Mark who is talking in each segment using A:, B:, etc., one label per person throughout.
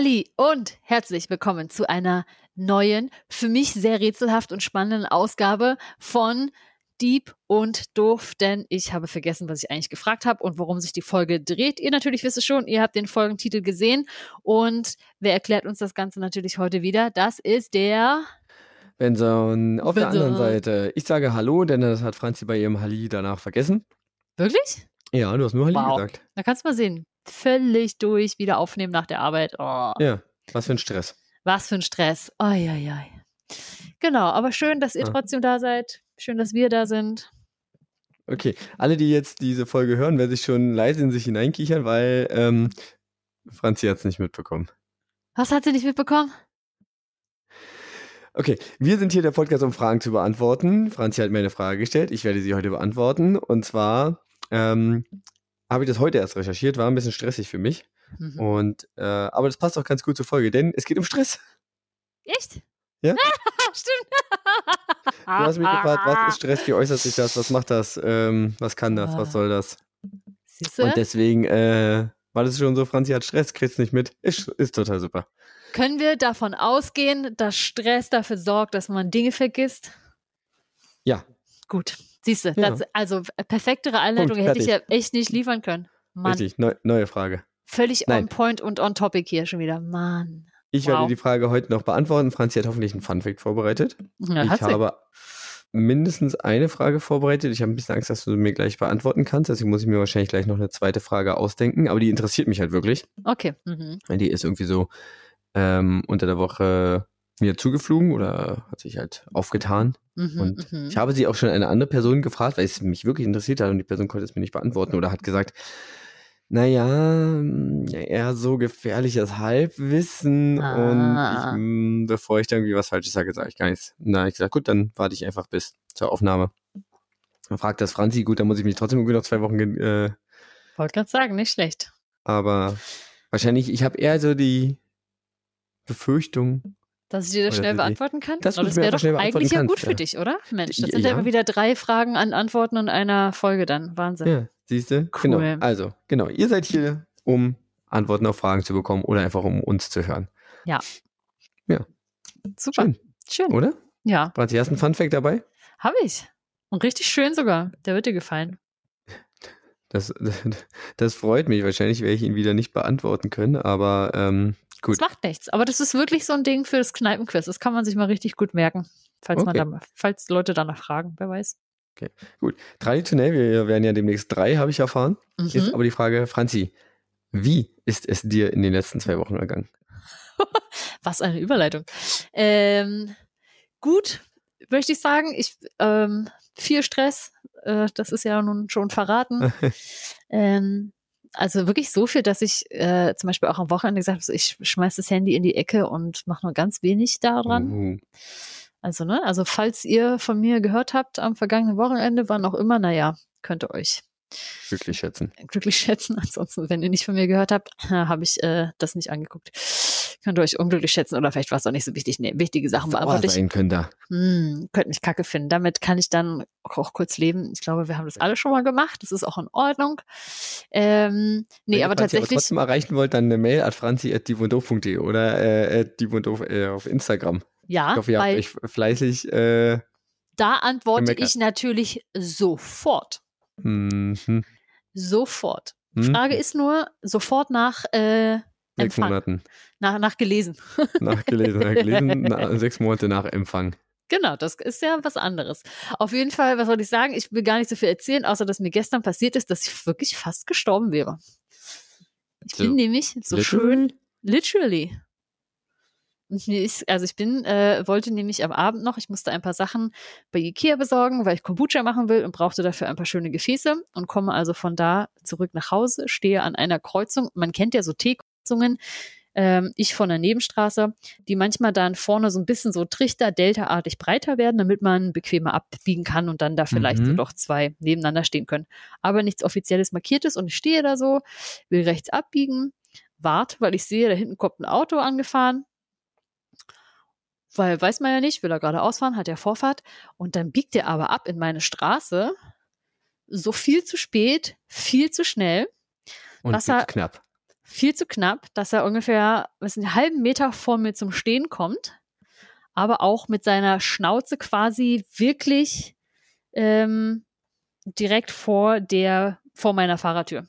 A: Halli und herzlich willkommen zu einer neuen, für mich sehr rätselhaft und spannenden Ausgabe von Dieb und Doof, denn ich habe vergessen, was ich eigentlich gefragt habe und worum sich die Folge dreht. Ihr natürlich wisst es schon, ihr habt den Folgentitel gesehen und wer erklärt uns das Ganze natürlich heute wieder? Das ist der
B: Benson auf der
A: Benson.
B: anderen Seite. Ich sage Hallo, denn das hat Franzi bei ihrem Halli danach vergessen.
A: Wirklich?
B: Ja, du hast nur Halli
A: Wow.
B: gesagt.
A: Da kannst du mal sehen. Völlig durch, wieder aufnehmen nach der Arbeit. Oh.
B: Ja, was für ein Stress.
A: Was für ein Stress. Oi, oi, oi. Genau, aber schön, dass ihr
B: Ja.
A: trotzdem da seid. Schön, dass wir da sind.
B: Okay, alle, die jetzt diese Folge hören, werden sich schon leise in sich hineinkichern, weil ähm, Franzi hat es nicht mitbekommen.
A: Was hat sie nicht mitbekommen?
B: Okay, wir sind hier der Podcast, um Fragen zu beantworten. Franzi hat mir eine Frage gestellt. Ich werde sie heute beantworten. Und zwar ähm, habe ich das heute erst recherchiert, war ein bisschen stressig für mich.
A: Mhm.
B: Und äh, aber das passt auch ganz gut zur Folge, denn es geht um Stress.
A: Echt?
B: Ja.
A: Stimmt.
B: Du hast mich gefragt, was ist Stress, wie äußert sich das, was macht das, ähm, was kann das, was soll das?
A: Siehst
B: Und deswegen äh, war das schon so, Franzi hat Stress, kriegt's nicht mit. Ist, ist total super.
A: Können wir davon ausgehen, dass Stress dafür sorgt, dass man Dinge vergisst?
B: Ja.
A: Gut. Siehst du,
B: Ja.
A: also äh, perfektere Einleitung
B: Punkt,
A: hätte ich ja echt nicht liefern können. Mann,
B: Richtig, neu, neue Frage.
A: völlig
B: Nein.
A: on point und on topic hier schon wieder. Mann.
B: Ich
A: Wow.
B: werde die Frage heute noch beantworten. Franzi hat hoffentlich einen Funfact vorbereitet.
A: Ja,
B: ich habe mindestens eine Frage vorbereitet. Ich habe ein bisschen Angst, dass du mir gleich beantworten kannst. Deswegen muss ich mir wahrscheinlich gleich noch eine zweite Frage ausdenken. Aber die interessiert mich halt wirklich.
A: Okay. Mhm.
B: Die ist irgendwie so ähm, unter der Woche mir zugeflogen oder hat sich halt aufgetan.
A: Mhm.
B: Und
A: mhm.
B: Ich habe sie auch schon eine andere Person gefragt, weil es mich wirklich interessiert hat und die Person konnte es mir nicht beantworten oder hat gesagt, naja, eher so gefährliches Halbwissen und
A: Ah.
B: ich, mh, bevor ich da irgendwie was Falsches sage, sage ich gar nichts. Na, ich gesagt, gut, dann warte ich einfach bis zur Aufnahme. Dann fragt das Franzi, gut, dann muss ich mich trotzdem irgendwie noch zwei Wochen, äh,
A: Wollte gerade sagen, nicht schlecht.
B: aber wahrscheinlich, ich habe eher so die Befürchtung,
A: Dass ich dir das
B: Oder
A: schnell beantworten kann? das
B: mir
A: wäre doch eigentlich ja gut für
B: ja.
A: dich, oder? Mensch, das
B: Ja,
A: sind ja
B: ja.
A: immer wieder drei Fragen an Antworten in einer Folge dann. Wahnsinn.
B: Ja, siehst du?
A: Cool.
B: Genau. Also, genau. Ihr seid hier, um Antworten auf Fragen zu bekommen oder einfach um uns zu hören.
A: Super.
B: Schön,
A: Schön.
B: oder?
A: Ja,
B: Franzi, hast du einen Funfact dabei?
A: habe ich. Und richtig schön sogar. Der wird dir gefallen.
B: Das, das freut mich. Wahrscheinlich werde ich ihn wieder nicht beantworten können, aber ähm, gut.
A: Das macht nichts. Aber das ist wirklich so ein Ding für das Kneipenquiz. Das kann man sich mal richtig gut merken. Falls, man
B: Okay.
A: da, falls Leute danach fragen, wer weiß.
B: Traditionell, wir werden ja demnächst drei, habe ich erfahren. Jetzt
A: Mhm.
B: aber die Frage, Franzi, wie ist es dir in den letzten zwei Wochen ergangen?
A: Was eine Überleitung. Ähm, gut, möchte ich sagen. Ich ähm, viel Stress. Äh, das ist ja nun schon verraten. ähm, also wirklich so viel, dass ich äh, zum Beispiel auch am Wochenende gesagt habe, so, ich schmeiß das Handy in die Ecke und mache nur ganz wenig daran.
B: Uh,
A: Also, ne, also falls ihr von mir gehört habt am vergangenen Wochenende, wann auch immer, naja, könnt ihr euch
B: glücklich schätzen.
A: glücklich schätzen. Ansonsten, wenn ihr nicht von mir gehört habt, habe ich äh, das nicht angeguckt. Könnt ihr euch unglücklich schätzen oder vielleicht war es auch nicht so wichtig. Nee, wichtige Sachen
B: Sauer
A: beantworte ich.
B: sein können da.
A: Hm, könnt mich kacke finden. Damit kann ich dann auch kurz leben. Ich glaube, wir haben das alle schon mal gemacht. Das ist auch in Ordnung. Ähm, nee,
B: Wenn
A: aber
B: ihr Franzi
A: tatsächlich,
B: trotzdem erreichen wollt, dann eine Mail at franzi.diebunddoof.de oder äh, at diebunddoof äh, auf Instagram.
A: ja,
B: Ich hoffe, ihr habt
A: weil
B: euch fleißig äh,
A: da antworte ich natürlich sofort.
B: Mhm,
A: Sofort.
B: hm,
A: Frage ist nur, sofort nach, äh,
B: sechs
A: Empfang.
B: Monaten
A: nach, nach gelesen.
B: nachgelesen, nachgelesen na, sechs Monate nach Empfang.
A: Genau, das ist ja was anderes. Auf jeden Fall, was soll ich sagen? Ich will gar nicht so viel erzählen, außer dass mir gestern passiert ist, dass ich wirklich fast gestorben wäre. Ich
B: So,
A: bin nämlich so
B: literally?
A: schön, literally. Und mir ist, also ich bin, äh, wollte nämlich am Abend noch, ich musste ein paar Sachen bei Ikea besorgen, weil ich Kombucha machen will und brauchte dafür ein paar schöne Gefäße und komme also von da zurück nach Hause, stehe an einer Kreuzung. Man kennt ja so T-Kreuzungen, ähm, ich von der Nebenstraße, die manchmal dann vorne so ein bisschen so Trichter, Delta-artig breiter werden, damit man bequemer abbiegen kann und dann da vielleicht so
B: Mhm.
A: doch zwei nebeneinander stehen können. Aber nichts Offizielles markiertes und ich stehe da so, will rechts abbiegen, warte, weil ich sehe, da hinten kommt ein Auto angefahren. Weil weiß man ja nicht, will er gerade ausfahren, hat ja Vorfahrt. Und dann biegt er aber ab in meine Straße. So viel zu spät, viel zu schnell.
B: Und
A: Wasser-
B: wird knapp.
A: viel zu knapp, dass er ungefähr was, einen halben Meter vor mir zum Stehen kommt, aber auch mit seiner Schnauze quasi wirklich ähm, direkt vor der, vor meiner Fahrertür.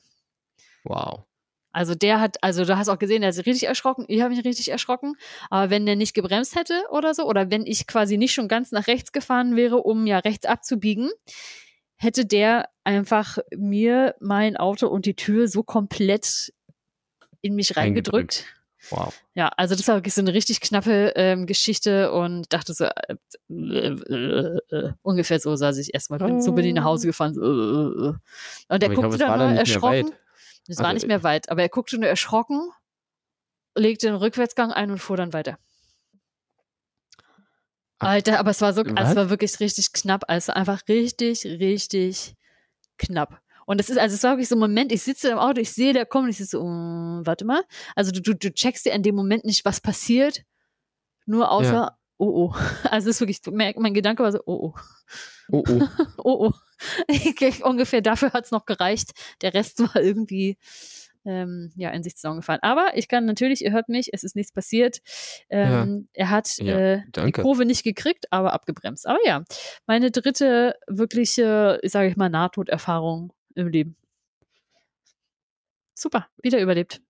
B: Wow.
A: Also der hat, also du hast auch gesehen, der ist richtig erschrocken, ich habe mich richtig erschrocken. Aber wenn der nicht gebremst hätte oder so, oder wenn ich quasi nicht schon ganz nach rechts gefahren wäre, um ja rechts abzubiegen, hätte der einfach mir mein Auto und die Tür so komplett in mich reingedrückt.
B: Wow.
A: Ja, also das war wirklich so eine richtig knappe ähm, Geschichte und dachte so, äh, äh, äh, ungefähr so saß ich erstmal. Bin, so bin ich nach Hause gefahren. So, äh, äh. Und der guckte
B: glaube,
A: dann nur erschrocken. Es war
B: Also,
A: nicht mehr weit, aber er guckte nur erschrocken, legte den Rückwärtsgang ein und fuhr dann weiter. Alter, aber es war so,
B: was?
A: es war wirklich richtig knapp, also einfach richtig, richtig knapp. Und es ist, also es war wirklich so ein Moment, ich sitze im Auto, ich sehe, der kommt, ich so, mm, warte mal. Also du, du, du checkst dir in dem Moment nicht, was passiert, nur außer,
B: Ja.
A: oh oh. Also es ist wirklich, mein, mein Gedanke war so, oh oh.
B: Oh, oh.
A: Oh oh. Ungefähr dafür hat's noch gereicht. Der Rest war irgendwie ähm, ja, in sich zusammengefallen. Aber ich kann natürlich, ihr hört mich, es ist nichts passiert. Ähm, Er hat
B: Ja,
A: äh, die. Kurve nicht gekriegt, aber abgebremst. Aber ja, meine dritte wirkliche, sage ich mal, Nahtoderfahrung im Leben. Super, wieder überlebt.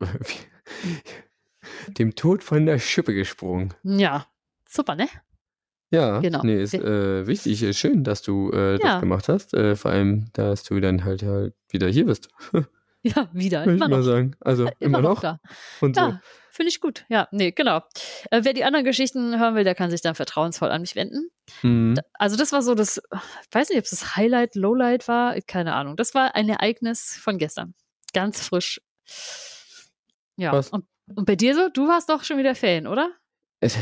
B: Dem Tod von der Schippe gesprungen.
A: Ja, super, ne?
B: Ja,
A: Genau.
B: nee, ist äh, wichtig, ist schön, dass du äh,
A: Ja.
B: das gemacht hast. Äh, vor allem, dass du dann halt, halt wieder hier bist,
A: Ja, wieder.
B: würde ich
A: Immer
B: mal
A: noch.
B: sagen. Also immer, noch.
A: da.
B: Und so.
A: Ja, finde ich gut. Ja, nee, genau. Äh, wer die anderen Geschichten hören will, der kann sich dann vertrauensvoll an mich wenden.
B: Mhm.
A: Also das war so das, ich weiß nicht, ob es das Highlight, Lowlight war, keine Ahnung. Das war ein Ereignis von gestern. Ganz frisch. Ja. Und, und bei dir so? Du hast doch schon wieder Ferien, oder?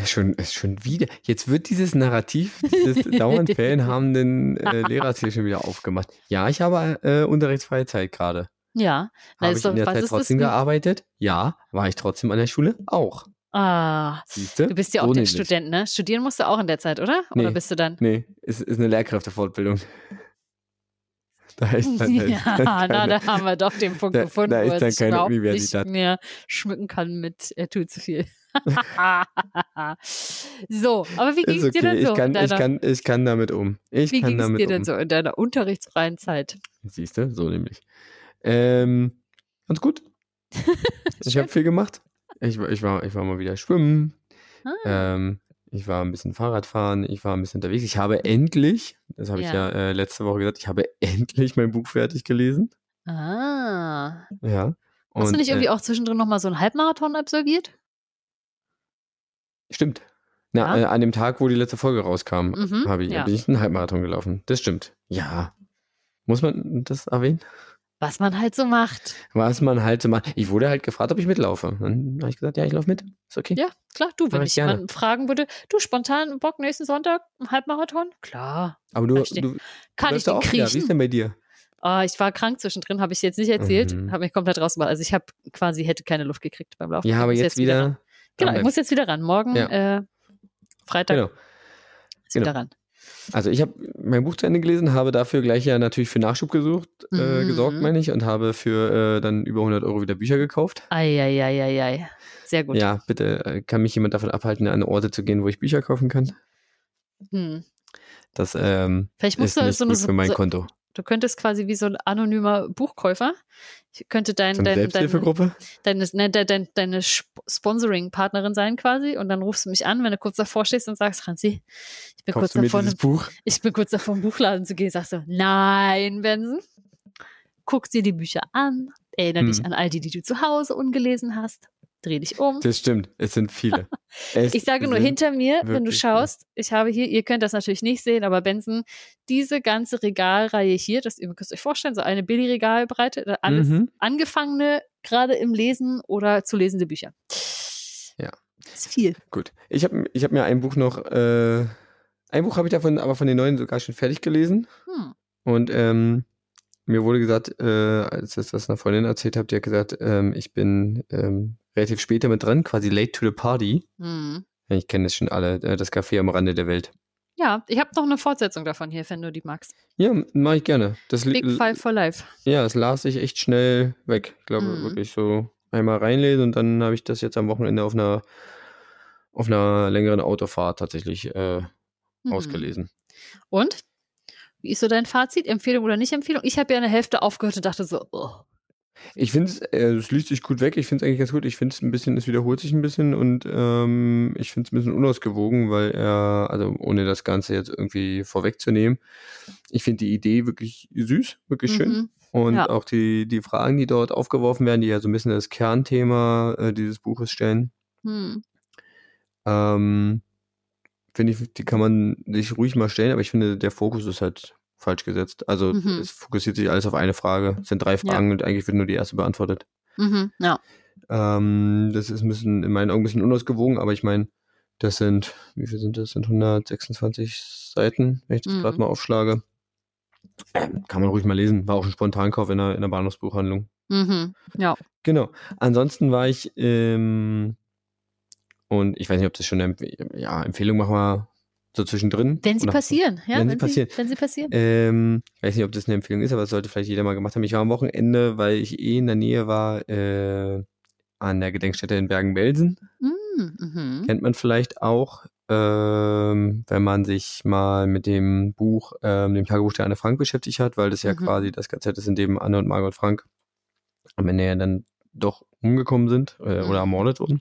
B: Schon, schon wieder. Jetzt wird dieses Narrativ des dauernd ferienhabenden äh, Lehrers hier schon wieder aufgemacht. Ja, ich habe äh, unterrichtsfreie Zeit gerade.
A: Ja. Na,
B: Habe
A: ist
B: ich
A: doch-
B: in der Zeit trotzdem gearbeitet? Ja. War ich trotzdem an der Schule? Auch.
A: Ah,
B: Siehst du?
A: bist ja auch
B: So.
A: Student, ne? Studieren musst du auch in der Zeit, oder? Oder
B: Nee.
A: bist du dann?
B: Nee, es ist eine Lehrkräftefortbildung. Da ist dann, da
A: Ja,
B: ist dann
A: na,
B: keine,
A: da haben wir doch den Punkt
B: da-
A: gefunden,
B: da ist
A: wo
B: dann keine Universität.
A: nicht mehr schmücken kann mit er tut zu viel. So, aber wie ging es dir
B: okay.
A: denn so?
B: Ich kann,
A: in
B: ich,
A: deiner,
B: kann, ich kann damit um. Ich
A: wie ging es dir
B: um.
A: denn so in deiner unterrichtsfreien Zeit?
B: Siehst du, so nämlich. Ähm, ganz gut. ich habe viel gemacht. Ich, war- ich, war, ich war mal wieder schwimmen.
A: Ah,
B: Ähm, ich war ein bisschen Fahrradfahren. Ich war ein bisschen unterwegs. Ich habe endlich, das habe ich
A: Ja.
B: ja äh, letzte Woche gesagt, ich habe endlich mein Buch fertig gelesen.
A: ah.
B: Ja.
A: Hast du
B: Und,
A: nicht irgendwie
B: äh,
A: auch zwischendrin nochmal so einen Halbmarathon absolviert?
B: Stimmt. Na,
A: Ja?
B: äh, an dem Tag, wo die letzte Folge rauskam,
A: Mhm,
B: habe ich,
A: ja.
B: bin ich einen Halbmarathon gelaufen. Das stimmt. Ja. Muss man das erwähnen?
A: Was man halt so macht.
B: Was man halt so macht. Ich wurde halt gefragt, ob ich mitlaufe. Dann habe ich gesagt, ja, ich laufe mit. Ist okay.
A: Ja, klar, du, wenn
B: ich
A: mich
B: gerne.
A: jemand fragen würde, du spontan Bock nächsten Sonntag, einen Halbmarathon? Klar,
B: Aber du,
A: Verstehe.
B: du
A: kann
B: du
A: ich
B: ja
A: den
B: auch wieder. Wie ist
A: kriechen.
B: denn bei dir?
A: Ah, ich war krank zwischendrin, habe ich jetzt nicht erzählt,
B: Mhm.
A: habe mich komplett rausgemacht. Also ich habe quasi hätte keine Luft gekriegt beim Laufen.
B: Ja,
A: Ich
B: aber
A: muss
B: jetzt wieder.
A: ran. Genau, ich muss jetzt wieder ran. Morgen,
B: Ja.
A: äh, Freitag,
B: Genau.
A: ist
B: genau.
A: wieder ran.
B: Also ich habe mein Buch zu Ende gelesen, habe dafür gleich ja natürlich für Nachschub gesucht, äh,
A: Mhm.
B: gesorgt, meine ich, und habe für äh, dann über 100 Euro wieder Bücher gekauft.
A: Eieieiei. Sehr gut.
B: Ja, bitte äh, kann mich jemand davon abhalten, an Orte zu gehen, wo ich Bücher kaufen kann.
A: Hm.
B: Das ähm,
A: Vielleicht musst
B: ist
A: du
B: nicht
A: so eine,
B: gut für mein
A: so,
B: Konto.
A: Du könntest quasi wie so ein anonymer Buchkäufer, ich könnte dein,
B: So
A: dein, dein,
B: Selbsthilfegruppe?
A: deine, ne, deine, deine, deine Sp- Sponsoring-Partnerin sein quasi und dann rufst du mich an, wenn du kurz davor stehst und sagst, Franzi, ich bin kurz
B: Kaufst
A: davor, ne,
B: Buch?
A: ich bin kurz davor, im Buchladen zu gehen, sagst du, nein, Benson. Guckst dir die Bücher an, erinnere dich
B: Hm.
A: an all die, die du zu Hause ungelesen hast, dreh dich um.
B: Das stimmt, es sind viele. Es
A: Ich sage nur hinter mir, wenn du schaust, ich habe hier, ihr könnt das natürlich nicht sehen, aber Benson, diese ganze Regalreihe hier, das ihr könnt euch vorstellen, so eine Billy-Regalbreite, äh, alles
B: Mhm.
A: angefangene, gerade im Lesen oder zu lesende Bücher.
B: Ja.
A: ist viel.
B: Gut. Ich habe ich hab mir ein Buch noch, äh, ein Buch habe ich davon, aber von den neuen sogar schon fertig gelesen.
A: Hm.
B: Und ähm, mir wurde gesagt, äh, als ich das einer Freundin erzählt habe, die hat gesagt, ähm, ich bin ähm, relativ spät damit dran, quasi late to the party.
A: Hm.
B: Ich kenne das schon alle, äh, das Café am Rande der Welt.
A: Ja, ich habe noch eine Fortsetzung davon hier, wenn du die magst.
B: Ja, mache ich gerne. Das
A: Big Five for Life.
B: Ja, es las sich echt schnell weg. Ich glaube
A: Mhm.
B: wirklich so einmal reinlesen und dann habe ich das jetzt am Wochenende auf einer, auf einer längeren Autofahrt tatsächlich äh,
A: Mhm.
B: ausgelesen.
A: Und? Wie ist so dein Fazit? Empfehlung oder nicht Empfehlung? Ich habe ja eine Hälfte aufgehört und dachte so, oh.
B: Ich finde es, äh, es liest sich gut weg. Ich finde es eigentlich ganz gut. Ich finde es ein bisschen, es wiederholt sich ein bisschen und ähm, ich finde es ein bisschen unausgewogen, weil er, also ohne das Ganze jetzt irgendwie vorwegzunehmen, ich finde die Idee wirklich süß, wirklich schön.
A: Mhm.
B: Und
A: Ja.
B: auch die, die Fragen, die dort aufgeworfen werden, die ja so ein bisschen das Kernthema äh, dieses Buches stellen,
A: Hm.
B: ähm, finde ich, die kann man sich ruhig mal stellen, aber ich finde, der Fokus ist halt falsch gesetzt. Also
A: Mhm.
B: es fokussiert sich alles auf eine Frage. Es sind drei
A: Ja.
B: Fragen und eigentlich wird nur die erste beantwortet.
A: Mhm. Ja.
B: Ähm, das ist ein bisschen, in meinen Augen ein bisschen unausgewogen, aber ich meine, das sind, wie viel sind das? Sind 126 Seiten, wenn ich das
A: Mhm.
B: gerade mal aufschlage. Ähm, kann man ruhig mal lesen. War auch ein Spontankauf in der, in der Bahnhofsbuchhandlung.
A: Mhm. Ja.
B: Genau. Ansonsten war ich, ähm, und ich weiß nicht, ob das schon eine Empf ja, Empfehlung machen wir so zwischendrin.
A: Wenn sie passieren, ja,
B: wenn sie passieren.
A: wenn sie passieren.
B: Ähm, ich weiß nicht, ob das eine Empfehlung ist, aber das sollte vielleicht jeder mal gemacht haben. Ich war am Wochenende, weil ich eh in der Nähe war, äh, an der Gedenkstätte in Bergen-Belsen.
A: Mhm. Mhm.
B: Kennt man vielleicht auch, ähm, wenn man sich mal mit dem Buch, ähm, dem Tagebuch der Anne Frank beschäftigt hat, weil das ja
A: Mhm.
B: quasi das KZ ist, in dem Anne und Margot Frank am Ende ja dann doch umgekommen sind äh,
A: Mhm.
B: oder ermordet wurden.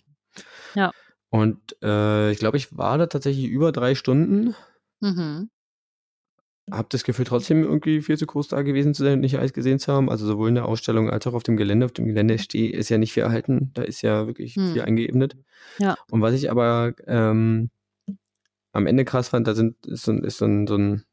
A: Ja.
B: Und äh, ich glaube, ich war da tatsächlich über drei Stunden.
A: Mhm.
B: Hab das Gefühl, trotzdem irgendwie viel zu groß da gewesen zu sein und nicht alles gesehen zu haben. Also sowohl in der Ausstellung als auch auf dem Gelände. Auf dem Gelände steh, ist ja nicht viel erhalten. Da ist ja wirklich
A: Hm.
B: viel eingeebnet.
A: Ja.
B: Und was ich aber ähm, am Ende krass fand, da sind, ist so, ein- ist so ein, so ein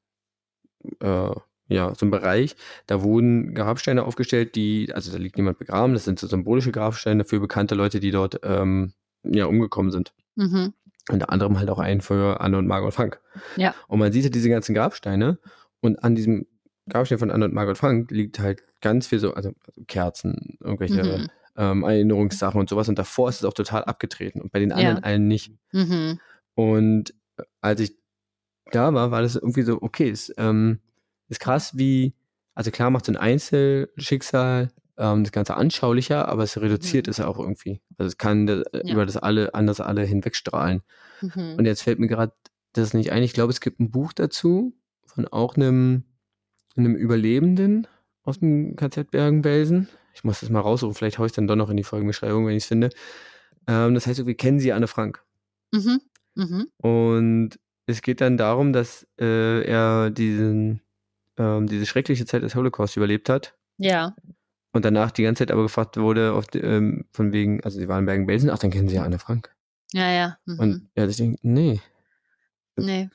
B: äh, ja, so ein Bereich, da wurden Grabsteine aufgestellt, die, also da liegt niemand begraben, das sind so symbolische Grabsteine für bekannte Leute, die dort ähm, ja umgekommen sind.
A: Mhm.
B: Unter anderem halt auch einen für Anne und Margot Frank.
A: Ja.
B: Und man sieht halt diese ganzen Grabsteine und an diesem Grabstein von Anne und Margot Frank liegt halt ganz viel so, also Kerzen, irgendwelche
A: Mhm.
B: ähm, Erinnerungssachen und sowas und davor ist es auch total abgetreten und bei den anderen
A: Ja.
B: allen nicht.
A: Mhm.
B: Und äh, als ich da war, war das irgendwie so, okay, ist, ähm, ist krass, wie, also klar macht so ein Einzelschicksal ähm, das Ganze anschaulicher, aber es reduziert
A: Mhm.
B: es auch irgendwie. Also es kann das, äh,
A: Ja.
B: über das alle, anders alle hinwegstrahlen.
A: Mhm.
B: Und jetzt fällt mir gerade das nicht ein. Ich glaube, es gibt ein Buch dazu von auch einem, einem Überlebenden aus dem KZ Bergen-Belsen. Ich muss das mal raussuchen. Vielleicht haue ich es dann doch noch in die Folgenbeschreibung, wenn ich es finde. Ähm, das heißt, irgendwie kennen Sie Anne Frank.
A: Mhm. Mhm.
B: Und es geht dann darum, dass äh, er diesen, ähm, diese schreckliche Zeit des Holocaust überlebt hat
A: Ja.
B: Und danach die ganze Zeit aber gefragt wurde, auf, die- ähm, von wegen, also sie waren in Bergen-Belsen, ach, dann kennen Sie ja Anne Frank.
A: Ja, ja. Mhm.
B: Und hat sich gedacht, nee,
A: nee,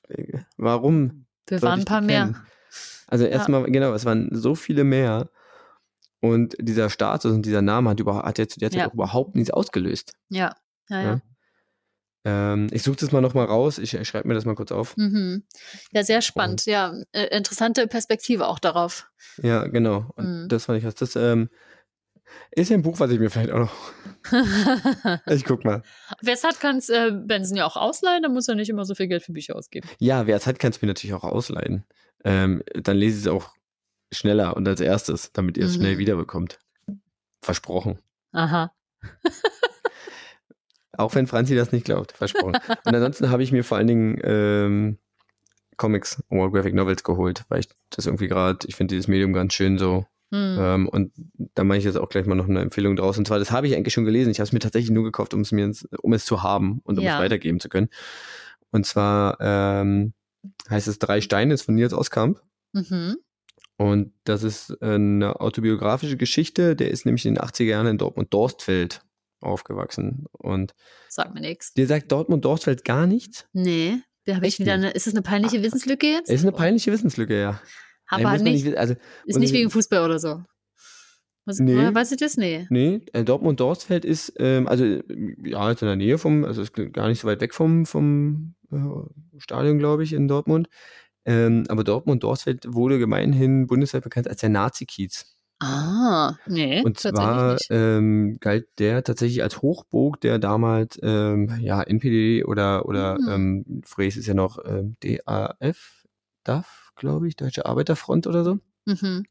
B: warum?
A: wir waren ein
B: ich
A: paar mehr.
B: kennen? Also erstmal, genau, es waren so viele mehr. Und dieser Status und dieser Name hat, über, hat jetzt zu der Zeit
A: Ja.
B: auch überhaupt nichts ausgelöst.
A: Ja. Ja, ja.
B: Ja. Ähm, ich suche das mal nochmal raus. Ich, ich schreibe mir das mal kurz auf.
A: Mhm. Ja, sehr spannend. Ja, äh, interessante Perspektive auch darauf.
B: Ja, genau. Und
A: Mhm.
B: das fand ich krass. Das ähm, ist ja ein Buch, was ich mir vielleicht auch noch. Ich guck mal.
A: Wer es hat, kann es äh, Benson ja auch ausleihen, dann muss er nicht immer so viel Geld für Bücher ausgeben.
B: Ja, wer es hat, kann es mir natürlich auch ausleihen. Ähm, dann lese ich es auch schneller und als erstes, damit ihr es
A: Mhm.
B: schnell wiederbekommt. Versprochen.
A: Aha.
B: Auch wenn Franzi das nicht glaubt. Versprochen. und ansonsten habe ich mir vor allen Dingen ähm, Comics oder Graphic Novels geholt, weil ich das irgendwie gerade, ich finde dieses Medium ganz schön so.
A: Hm.
B: Ähm, und da mache ich jetzt auch gleich mal noch eine Empfehlung draus. Und zwar, das habe ich eigentlich schon gelesen. Ich habe es mir tatsächlich nur gekauft, um es mir um es zu haben und um
A: Ja.
B: es weitergeben zu können. Und zwar ähm, heißt es Drei Steine, ist von Nils Oskamp.
A: Mhm.
B: Und das ist eine autobiografische Geschichte. Der ist nämlich in den 80er Jahren in Dortmund-Dorstfeld aufgewachsen. Und
A: Sagt mir nichts.
B: dir sagt Dortmund-Dorstfeld gar nichts?
A: Nee. Da habe ich wieder
B: nicht?
A: eine, ist es eine peinliche Wissenslücke jetzt?
B: Ist eine peinliche Wissenslücke, ja.
A: Aber
B: Nein,
A: nicht,
B: wissen. also,
A: ist nicht
B: ich-
A: wegen Fußball oder so. Was,
B: Nee.
A: Weißt du das? Nee.
B: Nee, äh, Dortmund-Dorstfeld ist, ähm, also ja, ist in der Nähe vom, also ist gar nicht so weit weg vom, vom äh, Stadion, glaube ich, in Dortmund. Ähm, aber Dortmund-Dorstfeld wurde gemeinhin bundesweit bekannt als der Nazi-Kiez.
A: Ah, nee.
B: Und zwar ähm, galt der tatsächlich als Hochburg der damals ähm, ja, NPD oder, oder
A: Mhm.
B: ähm, früher hieß es ja noch ähm, DAF, DAF, glaube ich, Deutsche Arbeiterfront oder so.
A: Mhm.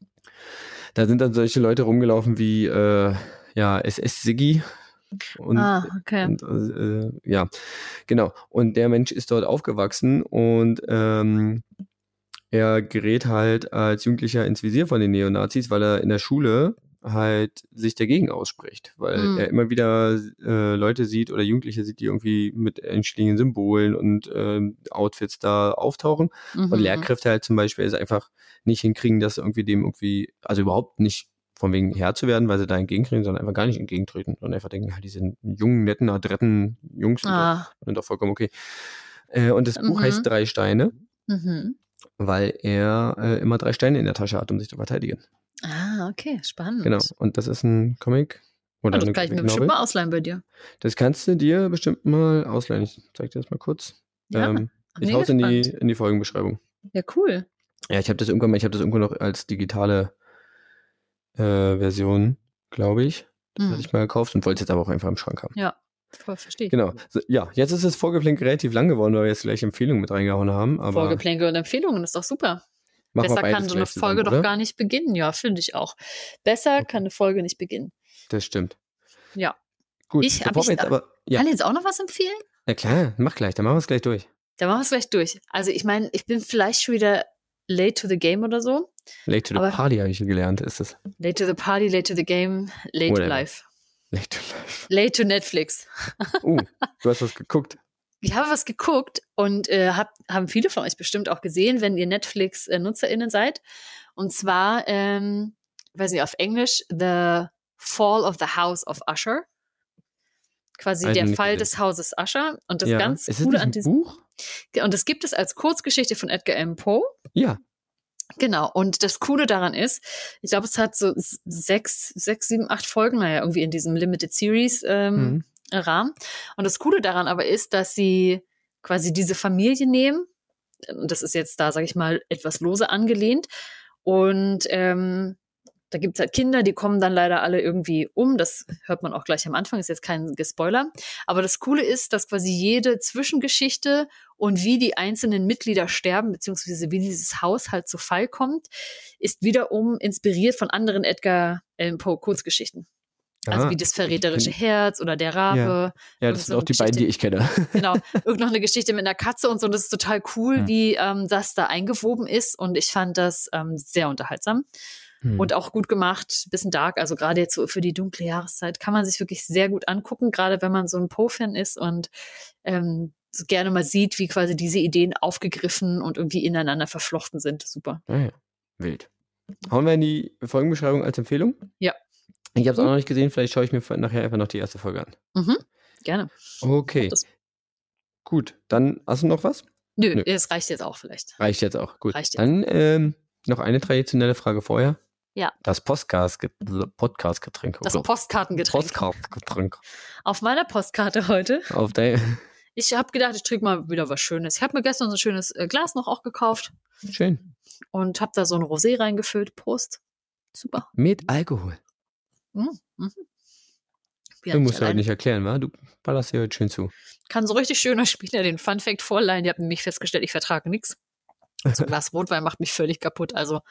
B: Da sind dann solche Leute rumgelaufen wie, äh, ja, SS Siggi. Und,
A: ah, okay.
B: und äh, ja, genau. Und der Mensch ist dort aufgewachsen und ähm, er gerät halt als Jugendlicher ins Visier von den Neonazis, weil er in der Schule halt sich dagegen ausspricht, weil
A: Mhm.
B: er immer wieder äh, Leute sieht oder Jugendliche sieht, die irgendwie mit entstehenden Symbolen und ähm, Outfits da auftauchen
A: Mhm.
B: und Lehrkräfte halt zum Beispiel es einfach nicht hinkriegen, das irgendwie dem irgendwie, also überhaupt nicht von wegen Herr zu werden, weil sie da entgegenkriegen, sondern einfach gar nicht entgegentreten und einfach denken, ja, die sind jungen, netten, adretten Jungs und
A: Ah,
B: so, sind doch vollkommen okay. Äh, und das Buch
A: Mhm.
B: heißt Drei Steine,
A: mhm.
B: Weil er äh, immer drei Steine in der Tasche hat, um sich zu verteidigen.
A: ah, okay, spannend.
B: Genau. Und das ist ein Comic oder
A: Und das
B: eine
A: kann ich mir bestimmt mal ausleihen bei dir.
B: Das kannst du dir bestimmt mal ausleihen. Ich zeig dir das mal kurz.
A: Ja,
B: ähm, ich
A: mega
B: hau's in die, in die Folgenbeschreibung.
A: Ja, cool.
B: Ja, ich habe das irgendwann mal, ich habe das irgendwo noch als digitale äh, Version, glaube ich. Das
A: Mhm.
B: hatte ich mal gekauft und wollte es jetzt aber auch einfach im Schrank haben.
A: Ja, verstehe.
B: Genau. Ja, jetzt ist das Vorgeplänkel relativ lang geworden, weil wir jetzt gleich Empfehlungen mit reingehauen haben. Aber
A: Vorgeplänkel und Empfehlungen ist doch super. Besser kann so eine
B: gleich zusammen,
A: Folge doch gar nicht beginnen. Ja, finde ich auch. Besser
B: Okay.
A: kann eine Folge nicht beginnen.
B: Das stimmt.
A: Ja.
B: Gut,
A: Ich- ich
B: jetzt aber. Ja,
A: Kann ich jetzt auch noch was empfehlen?
B: na klar, mach gleich, dann machen wir es gleich durch.
A: Dann machen wir es gleich durch. Also ich meine, ich bin vielleicht schon wieder late to the game oder so.
B: Late to the Party habe ich gelernt, ist es.
A: Late to the party, late to the game, late
B: Whatever.
A: to life.
B: Late to life.
A: Late to Netflix.
B: Uh, du hast was geguckt.
A: Ich habe was geguckt und äh, hab, haben viele von euch bestimmt auch gesehen, wenn ihr Netflix-NutzerInnen seid. Und zwar, ähm, weiß nicht, auf Englisch, The Fall of the House of Usher. Quasi
B: ich
A: der Fall
B: gesehen.
A: des Hauses Usher. Und das
B: ja.
A: ganz
B: ist
A: Coole
B: nicht
A: an
B: ein
A: diesem
B: Buch?
A: Und das gibt es als Kurzgeschichte von Edgar Allan Poe.
B: Ja.
A: Genau. Und das Coole daran ist, ich glaube, es hat so sechs, sechs, sieben, acht Folgen, naja, irgendwie in diesem Limited Series ähm,
B: Mhm.
A: Rahmen. Und das Coole daran aber ist, dass sie quasi diese Familie nehmen. Und das ist jetzt da, sage ich mal, etwas lose angelehnt. Und ähm, da gibt es halt Kinder, die kommen dann leider alle irgendwie um. Das hört man auch gleich am Anfang, ist jetzt kein Gespoiler. Aber das Coole ist, dass quasi jede Zwischengeschichte und wie die einzelnen Mitglieder sterben, beziehungsweise wie dieses Haus halt zu Fall kommt, ist wiederum inspiriert von anderen Edgar Allan Poe Kurzgeschichten. Also
B: Ah,
A: wie das verräterische Herz oder der Rabe.
B: Ja,
A: und
B: das
A: so
B: sind auch
A: eine
B: die beiden, die ich kenne.
A: Genau, irgend noch eine Geschichte mit einer Katze und so. Und das ist total cool,
B: Hm.
A: wie ähm, das da eingewoben ist. Und ich fand das ähm, sehr unterhaltsam
B: Hm.
A: und auch gut gemacht, bisschen dark. Also gerade jetzt so für die dunkle Jahreszeit kann man sich wirklich sehr gut angucken, gerade wenn man so ein Poe-Fan ist und ähm, so gerne mal sieht, wie quasi diese Ideen aufgegriffen und irgendwie ineinander verflochten sind. Super.
B: Ah, ja. Wild. Hauen wir in die Folgenbeschreibung als Empfehlung?
A: Ja.
B: Ich habe es auch noch nicht gesehen, vielleicht schaue ich mir nachher einfach noch die erste Folge an.
A: Mhm. Gerne.
B: Okay, gut. Dann hast du noch was?
A: nö,
B: Nö.
A: das reicht jetzt auch vielleicht.
B: Reicht jetzt auch. Gut.
A: Reicht jetzt.
B: Dann ähm, noch eine traditionelle Frage vorher.
A: Ja.
B: Das Podcast-Getränk. Podcast
A: Das Postkartengetränk.
B: Podcast-Getränk.
A: Auf meiner Postkarte heute
B: Auf dein.
A: Ich habe gedacht, ich trinke mal wieder was Schönes. Ich habe mir gestern so ein schönes äh, Glas noch auch gekauft
B: Schön.
A: und habe da so ein Rosé reingefüllt. Prost. Super.
B: Mit Alkohol.
A: Mhm. Mhm. Ja
B: du musst heute
A: alleine.
B: nicht erklären, wa? Du ballerst hier heute schön zu.
A: Kann so richtig schöner Spieler den Fun Fact vorleihen. Die haben nämlich festgestellt, ich vertrage nichts. So ein Glas Rotwein macht mich völlig kaputt. Also,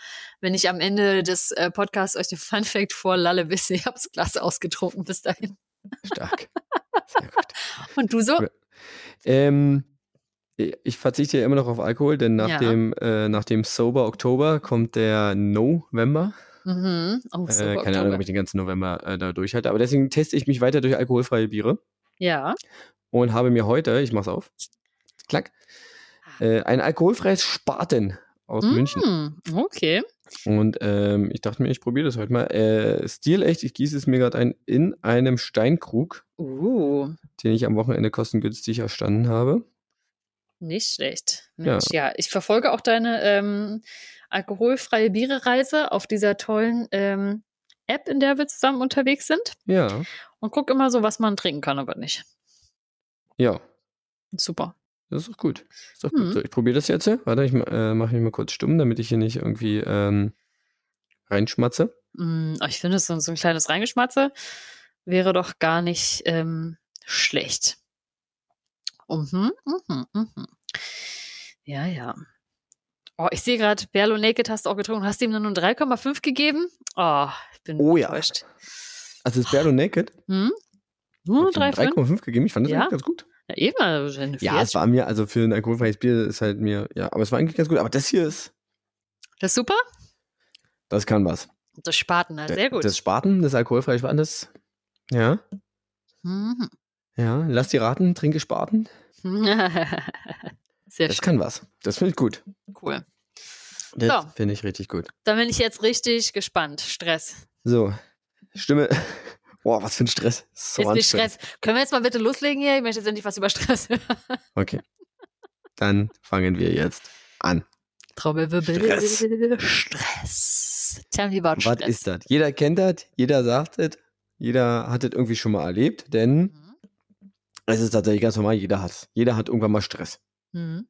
A: wenn ich am Ende des äh, Podcasts euch den Fun Fact vorlalle, wisst ihr, ich habe das Glas ausgetrunken bis dahin.
B: Stark. Sehr gut.
A: Und du so?
B: Ähm, ich verzichte ja immer noch auf Alkohol, denn nach,
A: Ja.
B: dem, äh, nach dem Sober Oktober kommt der November.
A: Mhm. Oh,
B: Äh, keine Ahnung,
A: Oktober.
B: ob ich den ganzen November äh, da durchhalte. Aber deswegen teste ich mich weiter durch alkoholfreie Biere
A: Ja.
B: und habe mir heute, ich mach's auf, klack, äh, ein alkoholfreies Spaten aus München.
A: Mm, okay.
B: Und ähm, ich dachte mir, ich probiere das heute mal. Äh, stilecht, ich gieße es mir gerade ein in einem Steinkrug,
A: Uh,
B: den ich am Wochenende kostengünstig erstanden habe.
A: nicht schlecht.
B: Ja.
A: Mensch, ja. ich verfolge auch deine ähm, alkoholfreie Bierereise auf dieser tollen ähm, App, in der wir zusammen unterwegs sind.
B: Ja,
A: Und guck immer so, was man trinken kann, aber nicht.
B: ja,
A: Super.
B: Das ist doch gut. Ist
A: Mhm.
B: gut. So, ich probiere das jetzt. Warte, ich äh, mache mich mal kurz stumm, damit ich hier nicht irgendwie ähm, reinschmatze.
A: Mm, aber ich finde, so, so ein kleines Reingeschmatze wäre doch gar nicht ähm, schlecht. Mhm, mhm, mhm. Ja, ja. Oh, ich sehe gerade, Berlo Naked hast du auch getrunken. Hast du ihm dann nur 3,5 gegeben? Oh, ich bin
B: Oh ja.
A: enttäuscht.
B: Also das Bare Naked.
A: Hm? Nur
B: hab ich ihm
A: 3,5?
B: 3,5 gegeben. Ich fand das
A: Ja.
B: eigentlich ganz gut.
A: Ja, eben. Also
B: Ja, es war mir, also für ein alkoholfreies Bier ist halt mir, ja, aber es war eigentlich ganz gut. Aber das hier ist,
A: das ist super.
B: das kann was.
A: Das Spaten, halt sehr gut.
B: Das Spaten, das alkoholfreie Spaten, das, ja,
A: Mhm.
B: ja, lass die raten, trinke Spaten.
A: sehr
B: Das
A: schön.
B: kann was. Das finde ich gut.
A: Cool.
B: Das
A: So.
B: finde ich richtig gut.
A: Dann bin ich jetzt richtig gespannt. Stress.
B: So, Stimme. Boah, was für ein Stress. So
A: jetzt ich
B: anstrengend.
A: Stress. Können wir jetzt mal bitte loslegen hier? Ich möchte jetzt endlich was über Stress hören.
B: Okay. Dann fangen wir jetzt an.
A: Trommelwirbel.
B: Stress.
A: Stress. Tell me about
B: Was
A: Stress.
B: ist das? Jeder kennt das, jeder sagt es, jeder hat es irgendwie schon mal erlebt, denn
A: Mhm.
B: es ist tatsächlich ganz normal, jeder hat es. Jeder hat irgendwann mal Stress.
A: Mhm.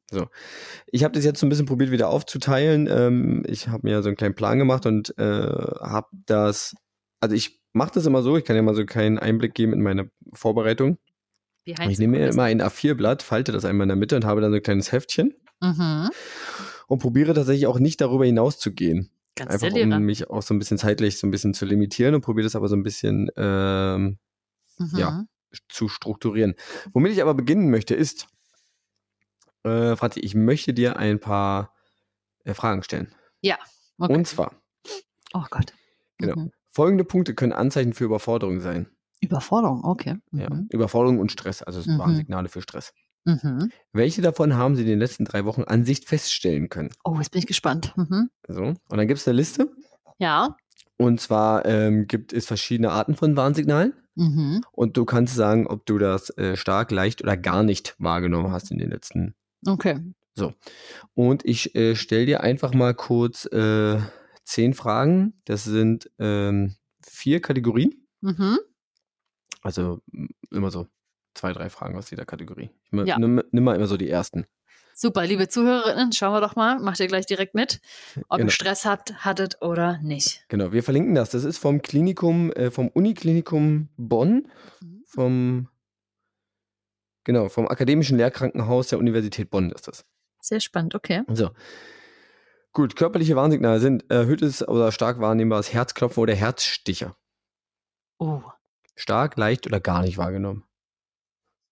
B: Ich habe das jetzt so ein bisschen probiert wieder aufzuteilen. Ähm, ich habe mir so einen kleinen Plan gemacht und äh, habe das, also ich mache das immer so, ich kann ja mal so keinen Einblick geben in meine Vorbereitung. Ich nehme mir immer ein A4-Blatt, falte das einmal in der Mitte und habe dann so ein kleines Heftchen
A: Mhm.
B: und probiere tatsächlich auch nicht darüber hinaus zu gehen.
A: Ganz
B: Einfach um mich auch so ein bisschen zeitlich so ein bisschen zu limitieren und probiere das aber so ein bisschen ähm,
A: Mhm.
B: ja. zu strukturieren. Womit ich aber beginnen möchte, ist, äh, Franzi, ich möchte dir ein paar äh, Fragen stellen.
A: Okay.
B: Und zwar,
A: oh Gott.
B: Genau.
A: Mhm.
B: Folgende Punkte können Anzeichen für Überforderung sein.
A: Überforderung, okay.
B: Ja.
A: Mhm.
B: Überforderung und Stress, also es
A: Mhm.
B: waren Signale für Stress.
A: Mhm.
B: Welche davon haben Sie in den letzten drei Wochen an sich feststellen können?
A: Oh, jetzt bin ich gespannt. Mhm.
B: So. Und dann gibt es eine Liste.
A: Ja.
B: Und zwar ähm, gibt es verschiedene Arten von Warnsignalen.
A: Mhm.
B: Und du kannst sagen, ob du das äh, stark, leicht oder gar nicht wahrgenommen hast in den letzten.
A: Okay.
B: Und ich äh, stelle dir einfach mal kurz äh, zehn Fragen. Das sind ähm, vier Kategorien.
A: Mhm.
B: Also immer so zwei, drei Fragen aus jeder Kategorie. Ich ma-
A: Ja.
B: nimm, nimm mal immer so die ersten.
A: Super, liebe Zuhörerinnen, schauen wir doch mal. Macht ihr gleich direkt mit, ob
B: Genau.
A: ihr Stress habt, hattet oder nicht.
B: Genau, wir verlinken das. Das ist vom Klinikum, äh, vom Uniklinikum Bonn,
A: Mhm.
B: vom genau, vom Akademischen Lehrkrankenhaus der Universität Bonn ist das.
A: Sehr spannend, okay.
B: So. Gut, körperliche Warnsignale sind erhöhtes oder stark wahrnehmbares Herzklopfen oder Herzstiche.
A: Oh,
B: Stark, leicht oder gar nicht wahrgenommen.